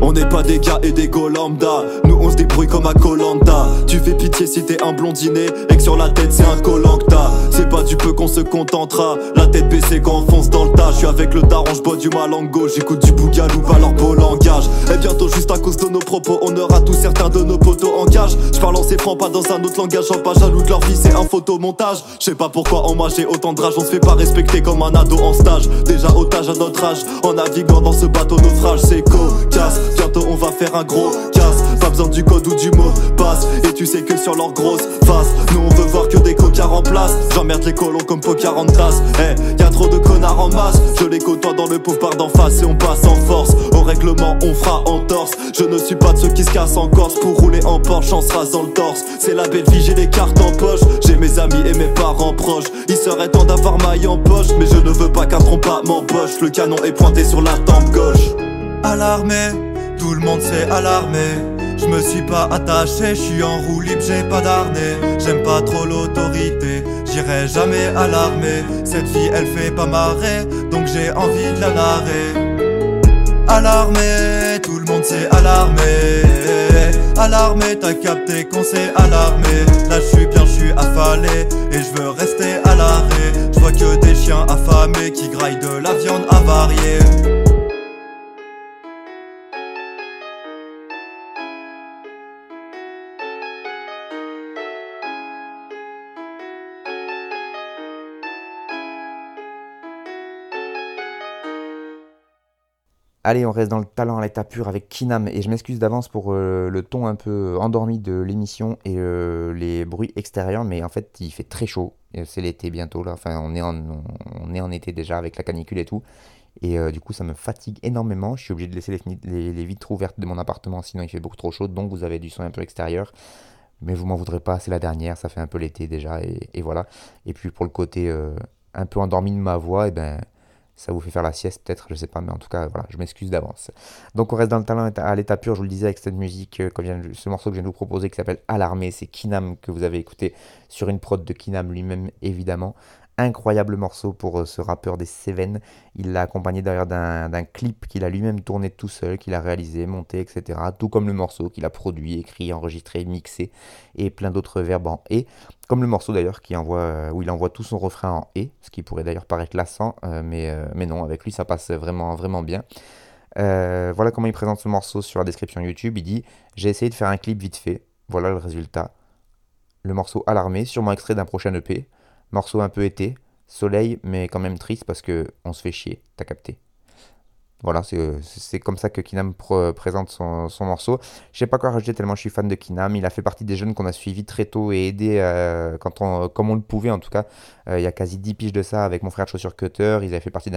On n'est pas des gars et des go Nous on se débrouille comme à Colanta Tu fais pitié si t'es un blondinet Et que sur la tête c'est un colanta C'est pas du peu qu'on se contentera. La tête baissée quand on fonce dans le tas. Je suis avec le daron, j'bois du malango. J'écoute du bougalou, pas leur beau langage. Et bientôt juste à cause de nos propos On aura tous certains de nos potos en cage. J'parle en ces francs, pas dans un autre langage. J'en pas jaloux de leur vie, c'est un photomontage. Je sais pas pourquoi en moi j'ai autant de rage. On se fait pas respecter comme un ado en stage. Déjà otage à notre âge. En naviguant dans ce bateau naufrage C'est cocasse. Bientôt on va faire un gros casse besoin du code ou du mot passe. Et tu sais que sur leur grosse face, nous on veut voir que des cocards en place. J'emmerde les colons comme poker en. Eh, y a trop de connards en masse. Je les côtoie dans le pauvre bar d'en face et on passe en force. Au règlement, on fera en torse. Je ne suis pas de ceux qui se cassent en Corse pour rouler en Porsche en se rasant le torse. C'est la belle vie, j'ai des cartes en poche. J'ai mes amis et mes parents proches. Il serait temps d'avoir maille en poche, mais je ne veux pas qu'un trompe m'empoche. Le canon est pointé sur la tempe gauche. Alarmé, tout le monde s'est alarmé. Je me suis pas attaché, je suis en roue libre, j'ai pas d'arnais. J'aime pas trop l'autorité, j'irai jamais à l'armée. Cette fille elle fait pas marrer, donc j'ai envie de la narrer. Alarmé, tout le monde s'est alarmé. Alarmé, t'as capté qu'on s'est alarmé. Là je suis bien, je suis affalé et je veux rester à l'arrêt. Je vois que des chiens affamés qui graillent de la viande avariée. Allez, on reste dans le talent à l'état pur avec Kinam. Et je m'excuse d'avance pour euh, le ton un peu endormi de l'émission et euh, les bruits extérieurs. Mais en fait, il fait très chaud. C'est l'été bientôt. Là. Enfin, on est, en, été déjà avec la canicule et tout. Et euh, du coup, ça me fatigue énormément. Je suis obligé de laisser les, vitres ouvertes de mon appartement, sinon il fait beaucoup trop chaud. Donc, vous avez du son un peu extérieur. Mais vous m'en voudrez pas, c'est la dernière. Ça fait un peu l'été déjà. Et, voilà. Et puis, pour le côté un peu endormi de ma voix, eh ben ça vous fait faire la sieste peut-être, je sais pas, mais en tout cas, voilà, je m'excuse d'avance. Donc on reste dans le talent à l'état pur, je vous le disais avec cette musique, euh, ce morceau que je viens de vous proposer qui s'appelle Alarmé, c'est Kinam que vous avez écouté sur une prod de Kinam lui-même évidemment incroyable morceau pour euh, ce rappeur des Seven. Il l'a accompagné d'ailleurs d'un clip qu'il a lui-même tourné tout seul, qu'il a réalisé, monté, etc. Tout comme le morceau qu'il a produit, écrit, enregistré, mixé et plein d'autres verbes en et. Comme le morceau d'ailleurs qui envoie, euh, où il envoie tout son refrain en et, ce qui pourrait d'ailleurs paraître lassant, euh, mais, mais non, avec lui ça passe vraiment, vraiment bien. voilà comment il présente ce morceau sur la description YouTube. Il dit J'ai essayé de faire un clip vite fait. Voilà le résultat. Le morceau Alarmé, sûrement extrait d'un prochain EP. Morceau un peu été, soleil, mais quand même triste parce que on se fait chier, t'as capté. Voilà, c'est comme ça que Kinam présente son, morceau. Je sais pas quoi rajouter tellement je suis fan de Kinam. Il a fait partie des jeunes qu'on a suivis très tôt et aidé euh, quand on, comme on le pouvait en tout cas. Euh, il y a quasi 10 piges de ça avec mon frère de chaussures Cutter. Ils avaient fait partie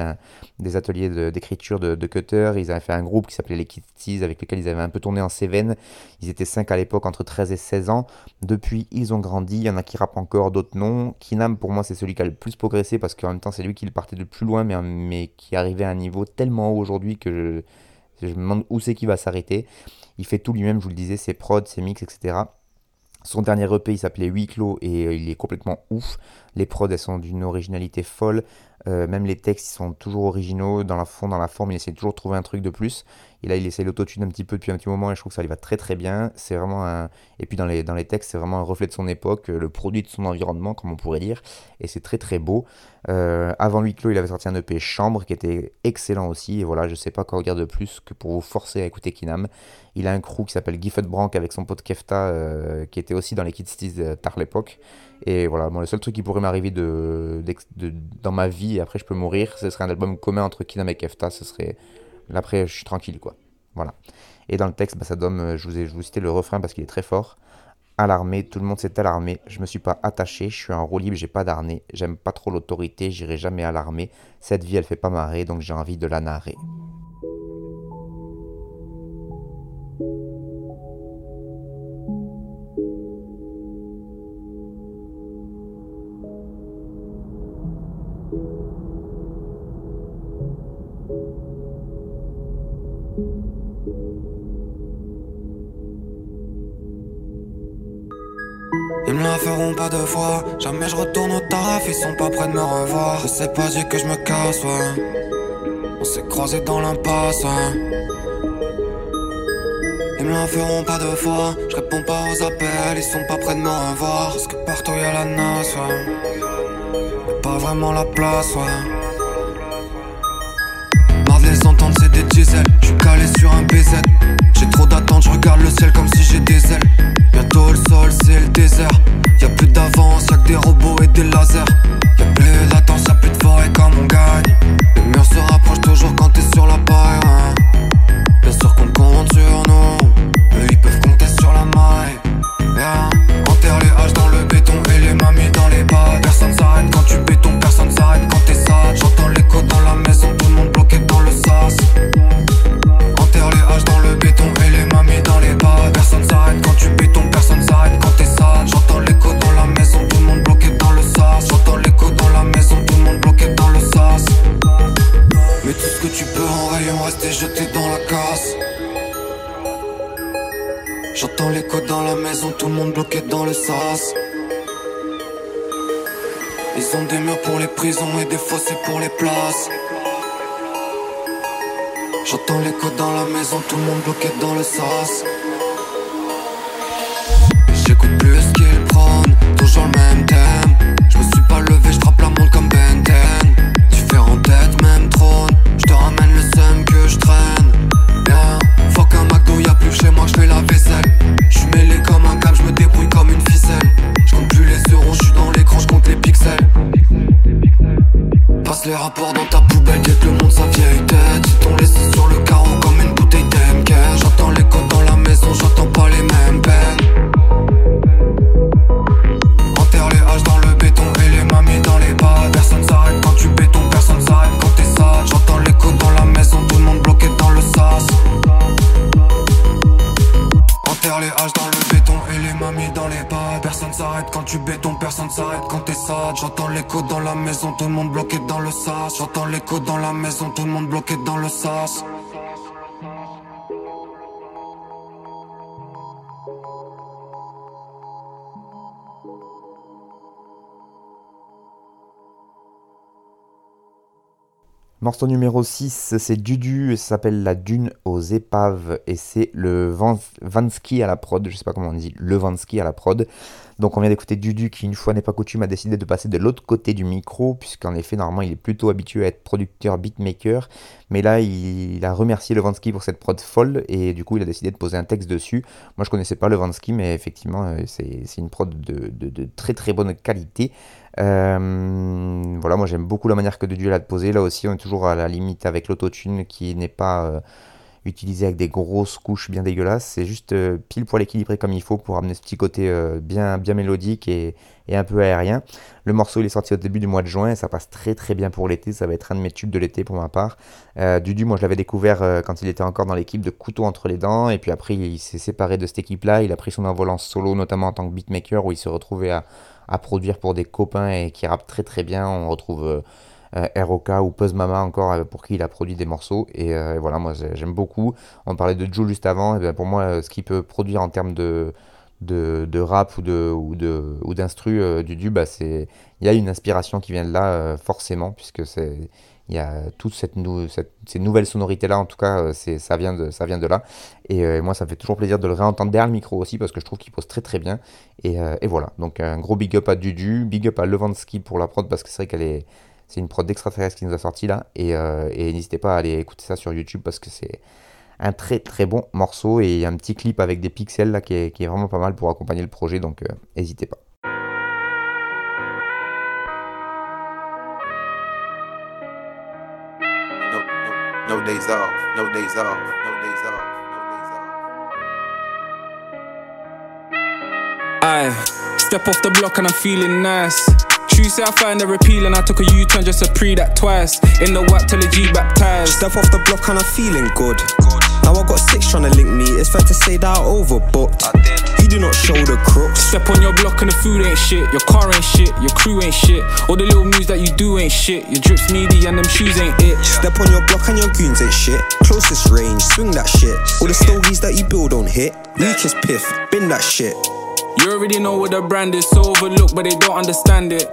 des ateliers d'écriture de, de, Cutter. Ils avaient fait un groupe qui s'appelait les Kitties avec lequel ils avaient un peu tourné en Cévennes. Ils étaient 5 à l'époque, entre 13 et 16 ans. Depuis, ils ont grandi. Il y en a qui rappent encore, d'autres non. Kinam, pour moi, c'est celui qui a le plus progressé parce qu'en même temps, c'est lui qui partait de plus loin, mais, mais qui arrivait à un niveau tellement haut aujourd'hui que je, me demande où c'est qu'il va s'arrêter. Il fait tout lui-même, je vous le disais, ses prods, ses mix, etc. Son dernier EP, il s'appelait Huit clos et euh, il est complètement ouf. Les prods, elles sont d'une originalité folle. Euh, même les textes, ils sont toujours originaux. Dans la fond, dans la forme, il essaie toujours de trouver un truc de plus. Et là, il essaie l'autotune un petit peu depuis un petit moment et je trouve que ça lui va très très bien. C'est vraiment un... Et puis dans les, dans les textes, c'est vraiment un reflet de son époque, euh, le produit de son environnement, comme on pourrait dire. Et c'est très très beau. Euh, avant lui, clos, il avait sorti un EP Chambre qui était excellent aussi. Et voilà, je sais pas quoi dire de plus que pour vous forcer à écouter Kinam. Il a un crew qui s'appelle Gifford Brank avec son pote Kefta, euh, qui était aussi dans les Kids Steez tard l'époque. Et voilà, bon, le seul truc qui pourrait m'arriver de, dans ma vie, et après je peux mourir, ce serait un album commun entre Kinam et Kefta. Ce serait Après, je suis tranquille, quoi. Voilà. Et dans le texte, bah, ça donne, euh, je vous ai je cité le refrain parce qu'il est très fort. Alarmé, tout le monde s'est alarmé. Je me suis pas attaché, je suis un roue libre, j'ai pas d'arnais. J'aime pas trop l'autorité, j'irai jamais à l'armée. Cette vie, elle fait pas marrer, donc j'ai envie de la narrer. Ils me la feront pas deux fois. Jamais je retourne au taf, ils sont pas prêts de me revoir. Je sais pas, dire que je me casse, ouais. On s'est croisés dans l'impasse, ouais. Ils me la feront pas deux fois. Je réponds pas aux appels, ils sont pas prêts de me revoir. Parce que partout y'a la NAS, ouais. Mais pas vraiment la place, ouais. Marre de les entendre, c'est des diesels. J'suis calé sur un BZ. J'ai trop d'attentes, je regarde le ciel comme si j'ai des ailes. Bientôt le sol, c'est le désert. Y'a plus d'avance, y'a que des robots et des lasers. Y'a plus d'attente, y'a plus de forêt comme on gagne. Le mur se rapproche toujours quand t'es sur la Ils ont des murs pour les prisons et des fossés pour les places. J'entends codes dans la maison, tout le monde bloqué dans le sas. Dans ta poubelle, guette le monde sa vieille tête. Ils t'ont laissé sur le carreau comme une bouteille d'MK. J'entends les codes dans la maison, j'entends pas les mêmes peines. Enterre les haches dans le béton et les mamies dans les bas. Personne s'arrête quand tu béton, personne s'arrête quand t'es sage. J'entends les codes dans la maison, tout le monde bloqué dans le sas. Enterre les haches dans le béton et les mamies dans les bas. Personne s'arrête quand tu béton, personne s'arrête quand t'es sage. J'entends les codes dans la maison, tout le monde bloqué J'entends codes dans la maison, tout le monde bloqué dans le sas. Morceau numéro 6, c'est Dudu, ça s'appelle La Dune aux épaves et c'est le Van- Vansky à la prod, je sais pas comment on dit, le Vansky à la prod. Donc on vient d'écouter Dudu qui une fois n'est pas coutume a décidé de passer de l'autre côté du micro puisqu'en effet normalement il est plutôt habitué à être producteur beatmaker mais là il, a remercié Levansky pour cette prod folle et du coup il a décidé de poser un texte dessus. Moi je connaissais pas Levansky mais effectivement euh, c'est une prod de, très très bonne qualité. Euh, voilà, moi j'aime beaucoup la manière que Dudu l'a poser. Là aussi, on est toujours à la limite avec l'autotune qui n'est pas euh, utilisé avec des grosses couches bien dégueulasses. C'est juste euh, pile poil équilibré comme il faut pour amener ce petit côté euh, bien, bien mélodique et, un peu aérien. Le morceau il est sorti au début du mois de juin et ça passe très très bien pour l'été. Ça va être un de mes tubes de l'été pour ma part. Euh, Dudu, moi je l'avais découvert quand il était encore dans l'équipe de Couteau entre les dents et puis après il s'est séparé de cette équipe-là. Il a pris son envol en solo, notamment en tant que beatmaker où il se retrouvait à à produire pour des copains et qui rappent très très bien. On retrouve ROK ou Puzz Mama encore euh, pour qui il a produit des morceaux. Et euh, voilà, moi j'ai- j'aime beaucoup. On parlait de Joe juste avant. Et bien pour moi, euh, ce qu'il peut produire en termes de, de, rap ou de ou de ou d'instru euh, du du bah c'est il y a une inspiration qui vient de là euh, forcément puisque c'est il y a toute cette, nou- cette- ces nouvelles sonorités là en tout cas euh, c'est ça vient de ça vient de là et euh, moi ça me fait toujours plaisir de le réentendre derrière le micro aussi parce que je trouve qu'il pose très très bien et, euh, et voilà donc un gros big up à Dudu big up à Levansky pour la prod parce que c'est vrai qu'elle est c'est une prod extraterrestre qui nous a sorti là et, euh, et n'hésitez pas à aller écouter ça sur YouTube parce que c'est un très très bon morceau et il y a un petit clip avec des pixels là qui est, qui est vraiment pas mal pour accompagner le projet donc euh, n'hésitez pas. No, no, no days off, no days off, no days off. Aye, step off the block and I'm feeling nice. Tuesday I find her appealing, I took a U-turn just to pre that twice. In the whack till the G baptized. Step off the block and I'm feeling good. Now I got six trying to link me. It's fair to say that I overbooked. You do not show the crooks. Step on your block and the food ain't shit. Your car ain't shit. Your crew ain't shit. All the little moves that you do ain't shit. Your drips meaty and them shoes ain't it. Step on your block and your goons ain't shit. Closest range, swing that shit. All the stogies that you build don't hit. Weakest piff, bin that shit. You already know what the brand is, so overlooked, but they don't understand it.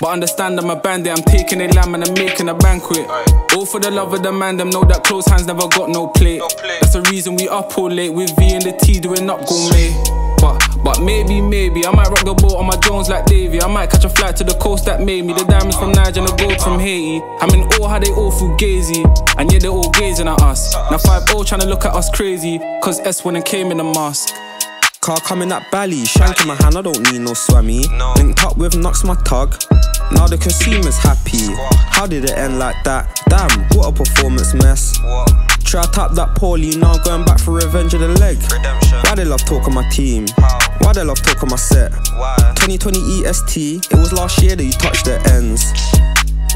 But understand I'm a bandit, I'm taking a lamb and I'm making a banquet. All for the love of the man, them know that close hands never got no plate. That's the reason we up all late with V and the T doing up gourmet. But, but maybe, maybe I might rock the boat on my Jones like Davy. I might catch a flight to the coast that made me. The diamonds from Niger and the gold from Haiti. I'm in awe how they all feel gazy. And yeah, they're all gazing at us. Now 5 0 trying to look at us crazy. Cause S went and came in a mask. Car coming at Bally, shank in my hand, I don't need no swammy. Linked up with Knox, my tug. Now the consumer's happy. How did it end like that? Damn, what a performance mess. Try to tap that poorly, now going back for revenge of the leg. Why they love talking my team? Why they love talking my set? 2020 EST, it was last year that you touched the ends.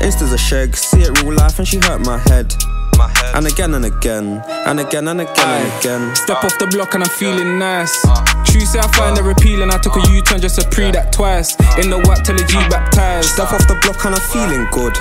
Insta's a shag, see it real life and she hurt my head. And again and again, and again and again and again. Step off the block and I'm feeling nice. Tuesday I find her appealing, I took a U turn just to pre that twice. In the whack till the G baptized. Step off the block and I'm feeling good.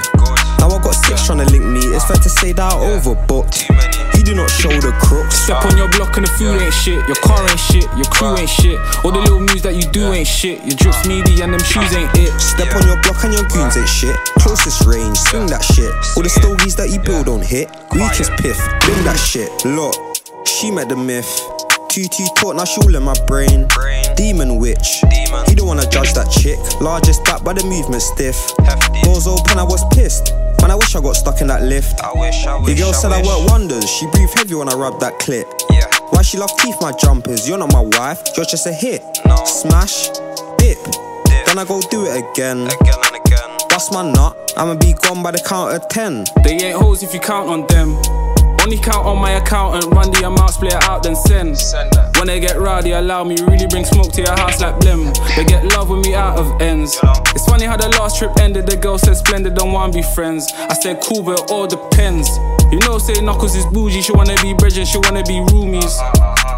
Now I got six trying to link me. It's fair to say that I overbooked. You do not show the crooks. Step on your block and the food ain't shit. Your car ain't shit. Your crew ain't shit. All the little moves that you do ain't shit. Your drips meaty and them shoes ain't it. Step on your block and your goons ain't shit. Closest range, swing that shit. All the stogies that you build don't hit. Weakest piff, bring that shit. Look, she met the myth. QT talk, now she all in my brain. Demon witch. He don't wanna judge that chick. Largest back by the movement stiff. Doors open, I was pissed. Man, I wish I got stuck in that lift. I wish, I The girl said I wish. work wonders. She breathe heavy when I rub that clip. Yeah. Why she love teeth my jumpers? You're not my wife. You're just a hit. Smash, I go do it again. Again and again. Bust my nut. I'ma be gone by the count of ten. They ain't hoes if you count on them. Only count on my accountant, run the amounts, split it out, then send. When they get rowdy, allow me, really bring smoke to your house like blim. They get love with me out of ends. It's funny how the last trip ended, the girl said splendid, don't wanna be friends. I said cool, but it all depends. You know, say Knuckles is bougie, she wanna be bridging, she wanna be roomies.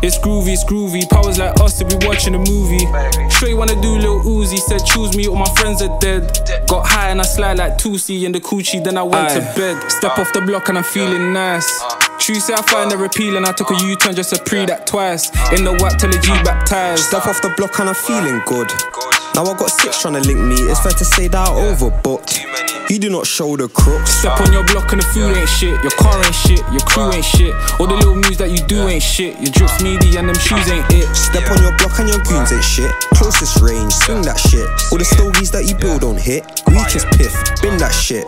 It's groovy, it's groovy. Powers like us to be watching a movie. Straight wanna do little Uzi, said choose me, all my friends are dead. Got high and I slide like Tusi in the coochie, then I went to bed. Step off the block and I'm feeling nice. True say I find her appealing, I took a U-turn just to pre that twice. In the whack till the G baptized. Step off the block and I'm feeling good. Now I got six trying to link me. It's fair to say that I overbooked. You do not show the crooks. Step on your block and the food ain't shit. Your car ain't shit. Your crew ain't shit. All the little moves that you do ain't shit. Your drips meaty and them shoes ain't it. Step on your block and your goons ain't shit. Closest range, swing that shit. All the stogies that you build don't hit. Weakest piff, bin that shit.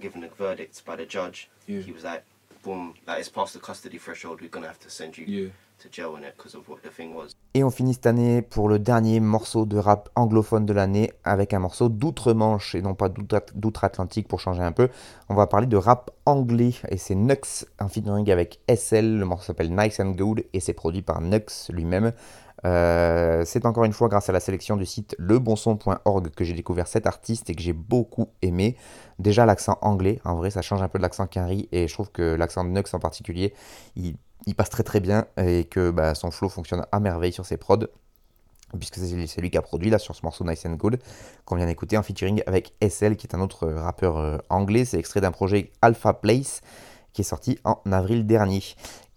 Given the verdict by the judge, he was like, boom, like it's past the custody threshold. We're gonna have to send you to jail in it because of what the thing was. Et on finit cette année pour le dernier morceau de rap anglophone de l'année avec un morceau d'outre-Manche et non pas d'outre- d'outre-Atlantique pour changer un peu. On va parler de rap anglais et c'est Nux en featuring avec SL. Le morceau s'appelle Nice and Good et c'est produit par Nux lui-même. Euh, c'est encore une fois grâce à la sélection du site lebonson.org que j'ai découvert cet artiste et que j'ai beaucoup aimé. Déjà l'accent anglais, en vrai ça change un peu de l'accent Quinry et je trouve que l'accent de Nux en particulier, il, passe très très bien et que bah, son flow fonctionne à merveille sur ses prods puisque c'est lui qui a produit là sur ce morceau Nice and Good qu'on vient d'écouter en featuring avec SL qui est un autre rappeur euh, anglais. C'est extrait d'un projet Alpha Place qui est sorti en avril dernier.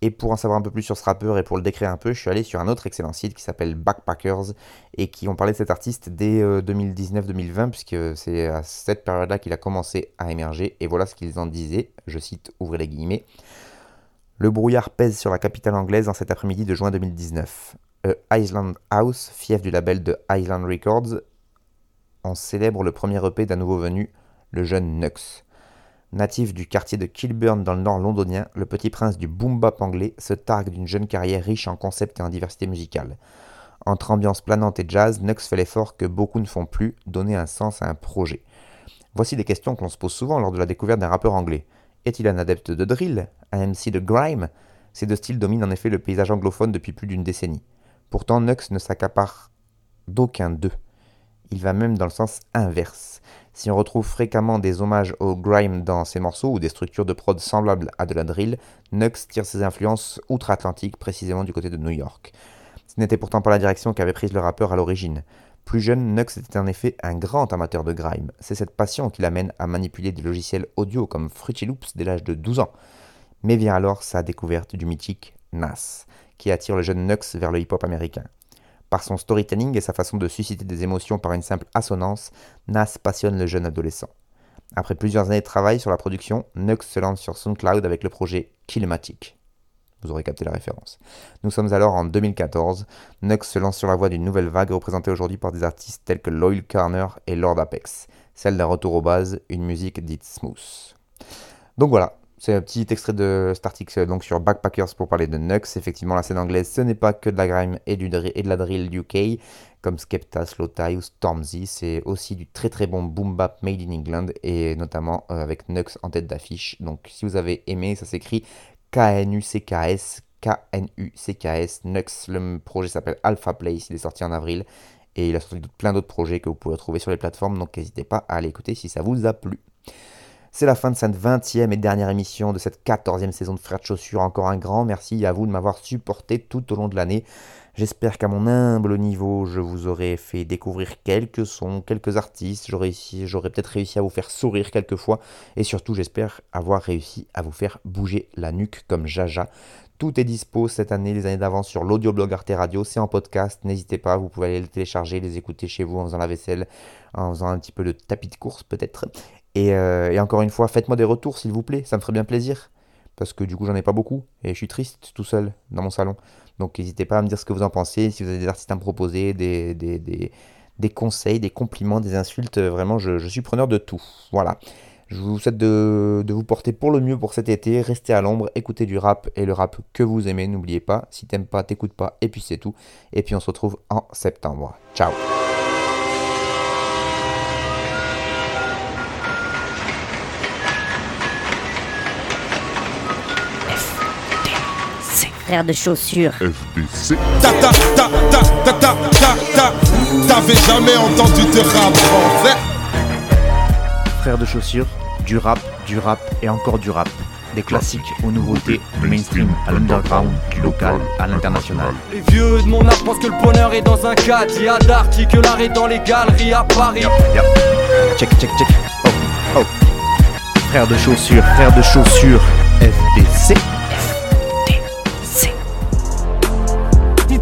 Et pour en savoir un peu plus sur ce rappeur et pour le décrire un peu, je suis allé sur un autre excellent site qui s'appelle Backpackers et qui ont parlé de cet artiste dès euh, 2019-2020 puisque c'est à cette période-là qu'il a commencé à émerger et voilà ce qu'ils en disaient. Je cite, ouvrez les guillemets. Le brouillard pèse sur la capitale anglaise en cet après-midi de juin 2019. A Island House, fief du label de Island Records, on célèbre le premier EP d'un nouveau venu, le jeune Nux. Natif du quartier de Kilburn dans le nord londonien, le petit prince du boom bap anglais se targue d'une jeune carrière riche en concepts et en diversité musicale. Entre ambiance planante et jazz, Nux fait l'effort que beaucoup ne font plus, donner un sens à un projet. Voici des questions que l'on se pose souvent lors de la découverte d'un rappeur anglais. Est-il un adepte de drill Un MC de grime? Ces deux styles dominent en effet le paysage anglophone depuis plus d'une décennie. Pourtant, Nux ne s'accapare d'aucun d'eux. Il va même dans le sens inverse. Si on retrouve fréquemment des hommages au grime dans ses morceaux ou des structures de prod semblables à de la drill, Nux tire ses influences outre-Atlantique, précisément du côté de New York. Ce n'était pourtant pas la direction qu'avait prise le rappeur à l'origine. Plus jeune, Nux était en effet un grand amateur de grime. C'est cette passion qui l'amène à manipuler des logiciels audio comme Fruity Loops dès l'âge de 12 ans. Mais vient alors sa découverte du mythique Nas, qui attire le jeune Nux vers le hip-hop américain. Par son storytelling et sa façon de susciter des émotions par une simple assonance, Nas passionne le jeune adolescent. Après plusieurs années de travail sur la production, Nux se lance sur SoundCloud avec le projet Killmatic. Vous aurez capté la référence. Nous sommes alors en 2014. Nux se lance sur la voie d'une nouvelle vague représentée aujourd'hui par des artistes tels que Loyal Carner et Lord Apex, celle d'un retour aux bases, une musique dite smooth. Donc voilà, c'est un petit extrait de cet article donc sur Backpackers pour parler de Nux. Effectivement, la scène anglaise, ce n'est pas que de la grime et, de la drill UK, comme Skepta, Slowthai ou Stormzy. C'est aussi du très très bon boom bap made in England et notamment euh, avec Nux en tête d'affiche. Donc si vous avez aimé, ça s'écrit K-N-U-C-K-S, K-N-U-C-K-S, Nux. Le projet s'appelle Alpha Place, il est sorti en avril et il a sorti plein d'autres projets que vous pouvez retrouver sur les plateformes. Donc n'hésitez pas à aller écouter si ça vous a plu. C'est la fin de cette 20e et dernière émission de cette 14e saison de Frères de Chaussures. Encore un grand merci à vous de m'avoir supporté tout au long de l'année. J'espère qu'à mon humble niveau, je vous aurai fait découvrir quelques sons, quelques artistes. J'aurais, peut-être réussi à vous faire sourire quelques fois. Et surtout, j'espère avoir réussi à vous faire bouger la nuque comme Jaja. Tout est dispo cette année, les années d'avance sur l'audioblog Arte Radio. C'est en podcast. N'hésitez pas, vous pouvez aller le télécharger, les écouter chez vous en faisant la vaisselle, en faisant un petit peu de tapis de course peut-être. Et, euh, et encore une fois, faites-moi des retours s'il vous plaît, ça me ferait bien plaisir. Parce que du coup, j'en ai pas beaucoup. Et je suis triste tout seul dans mon salon. Donc n'hésitez pas à me dire ce que vous en pensez, si vous avez des artistes à me proposer, des, des, conseils, des compliments, des insultes. Vraiment, je, suis preneur de tout. Voilà. Je vous souhaite de, de, vous porter pour le mieux pour cet été. Restez à l'ombre, écoutez du rap et le rap que vous aimez. N'oubliez pas, si t'aimes pas, t'écoutes pas, et puis c'est tout. Et puis on se retrouve en septembre. Ciao frère de chaussures. FDC. Ta ta ta ta ta ta ta ta. T'avais jamais entendu de rap français Frère de chaussures, du rap, du rap et encore du rap. Des classiques aux nouveautés, du mainstream à l'underground, du local à l'international. Les vieux de mon âge pensent que le bonheur est dans un cadre. Il y a d'arty que l'art est dans les galeries à Paris. Check, check, check. Oh, oh. Frère de chaussures, frère de chaussures, FDC.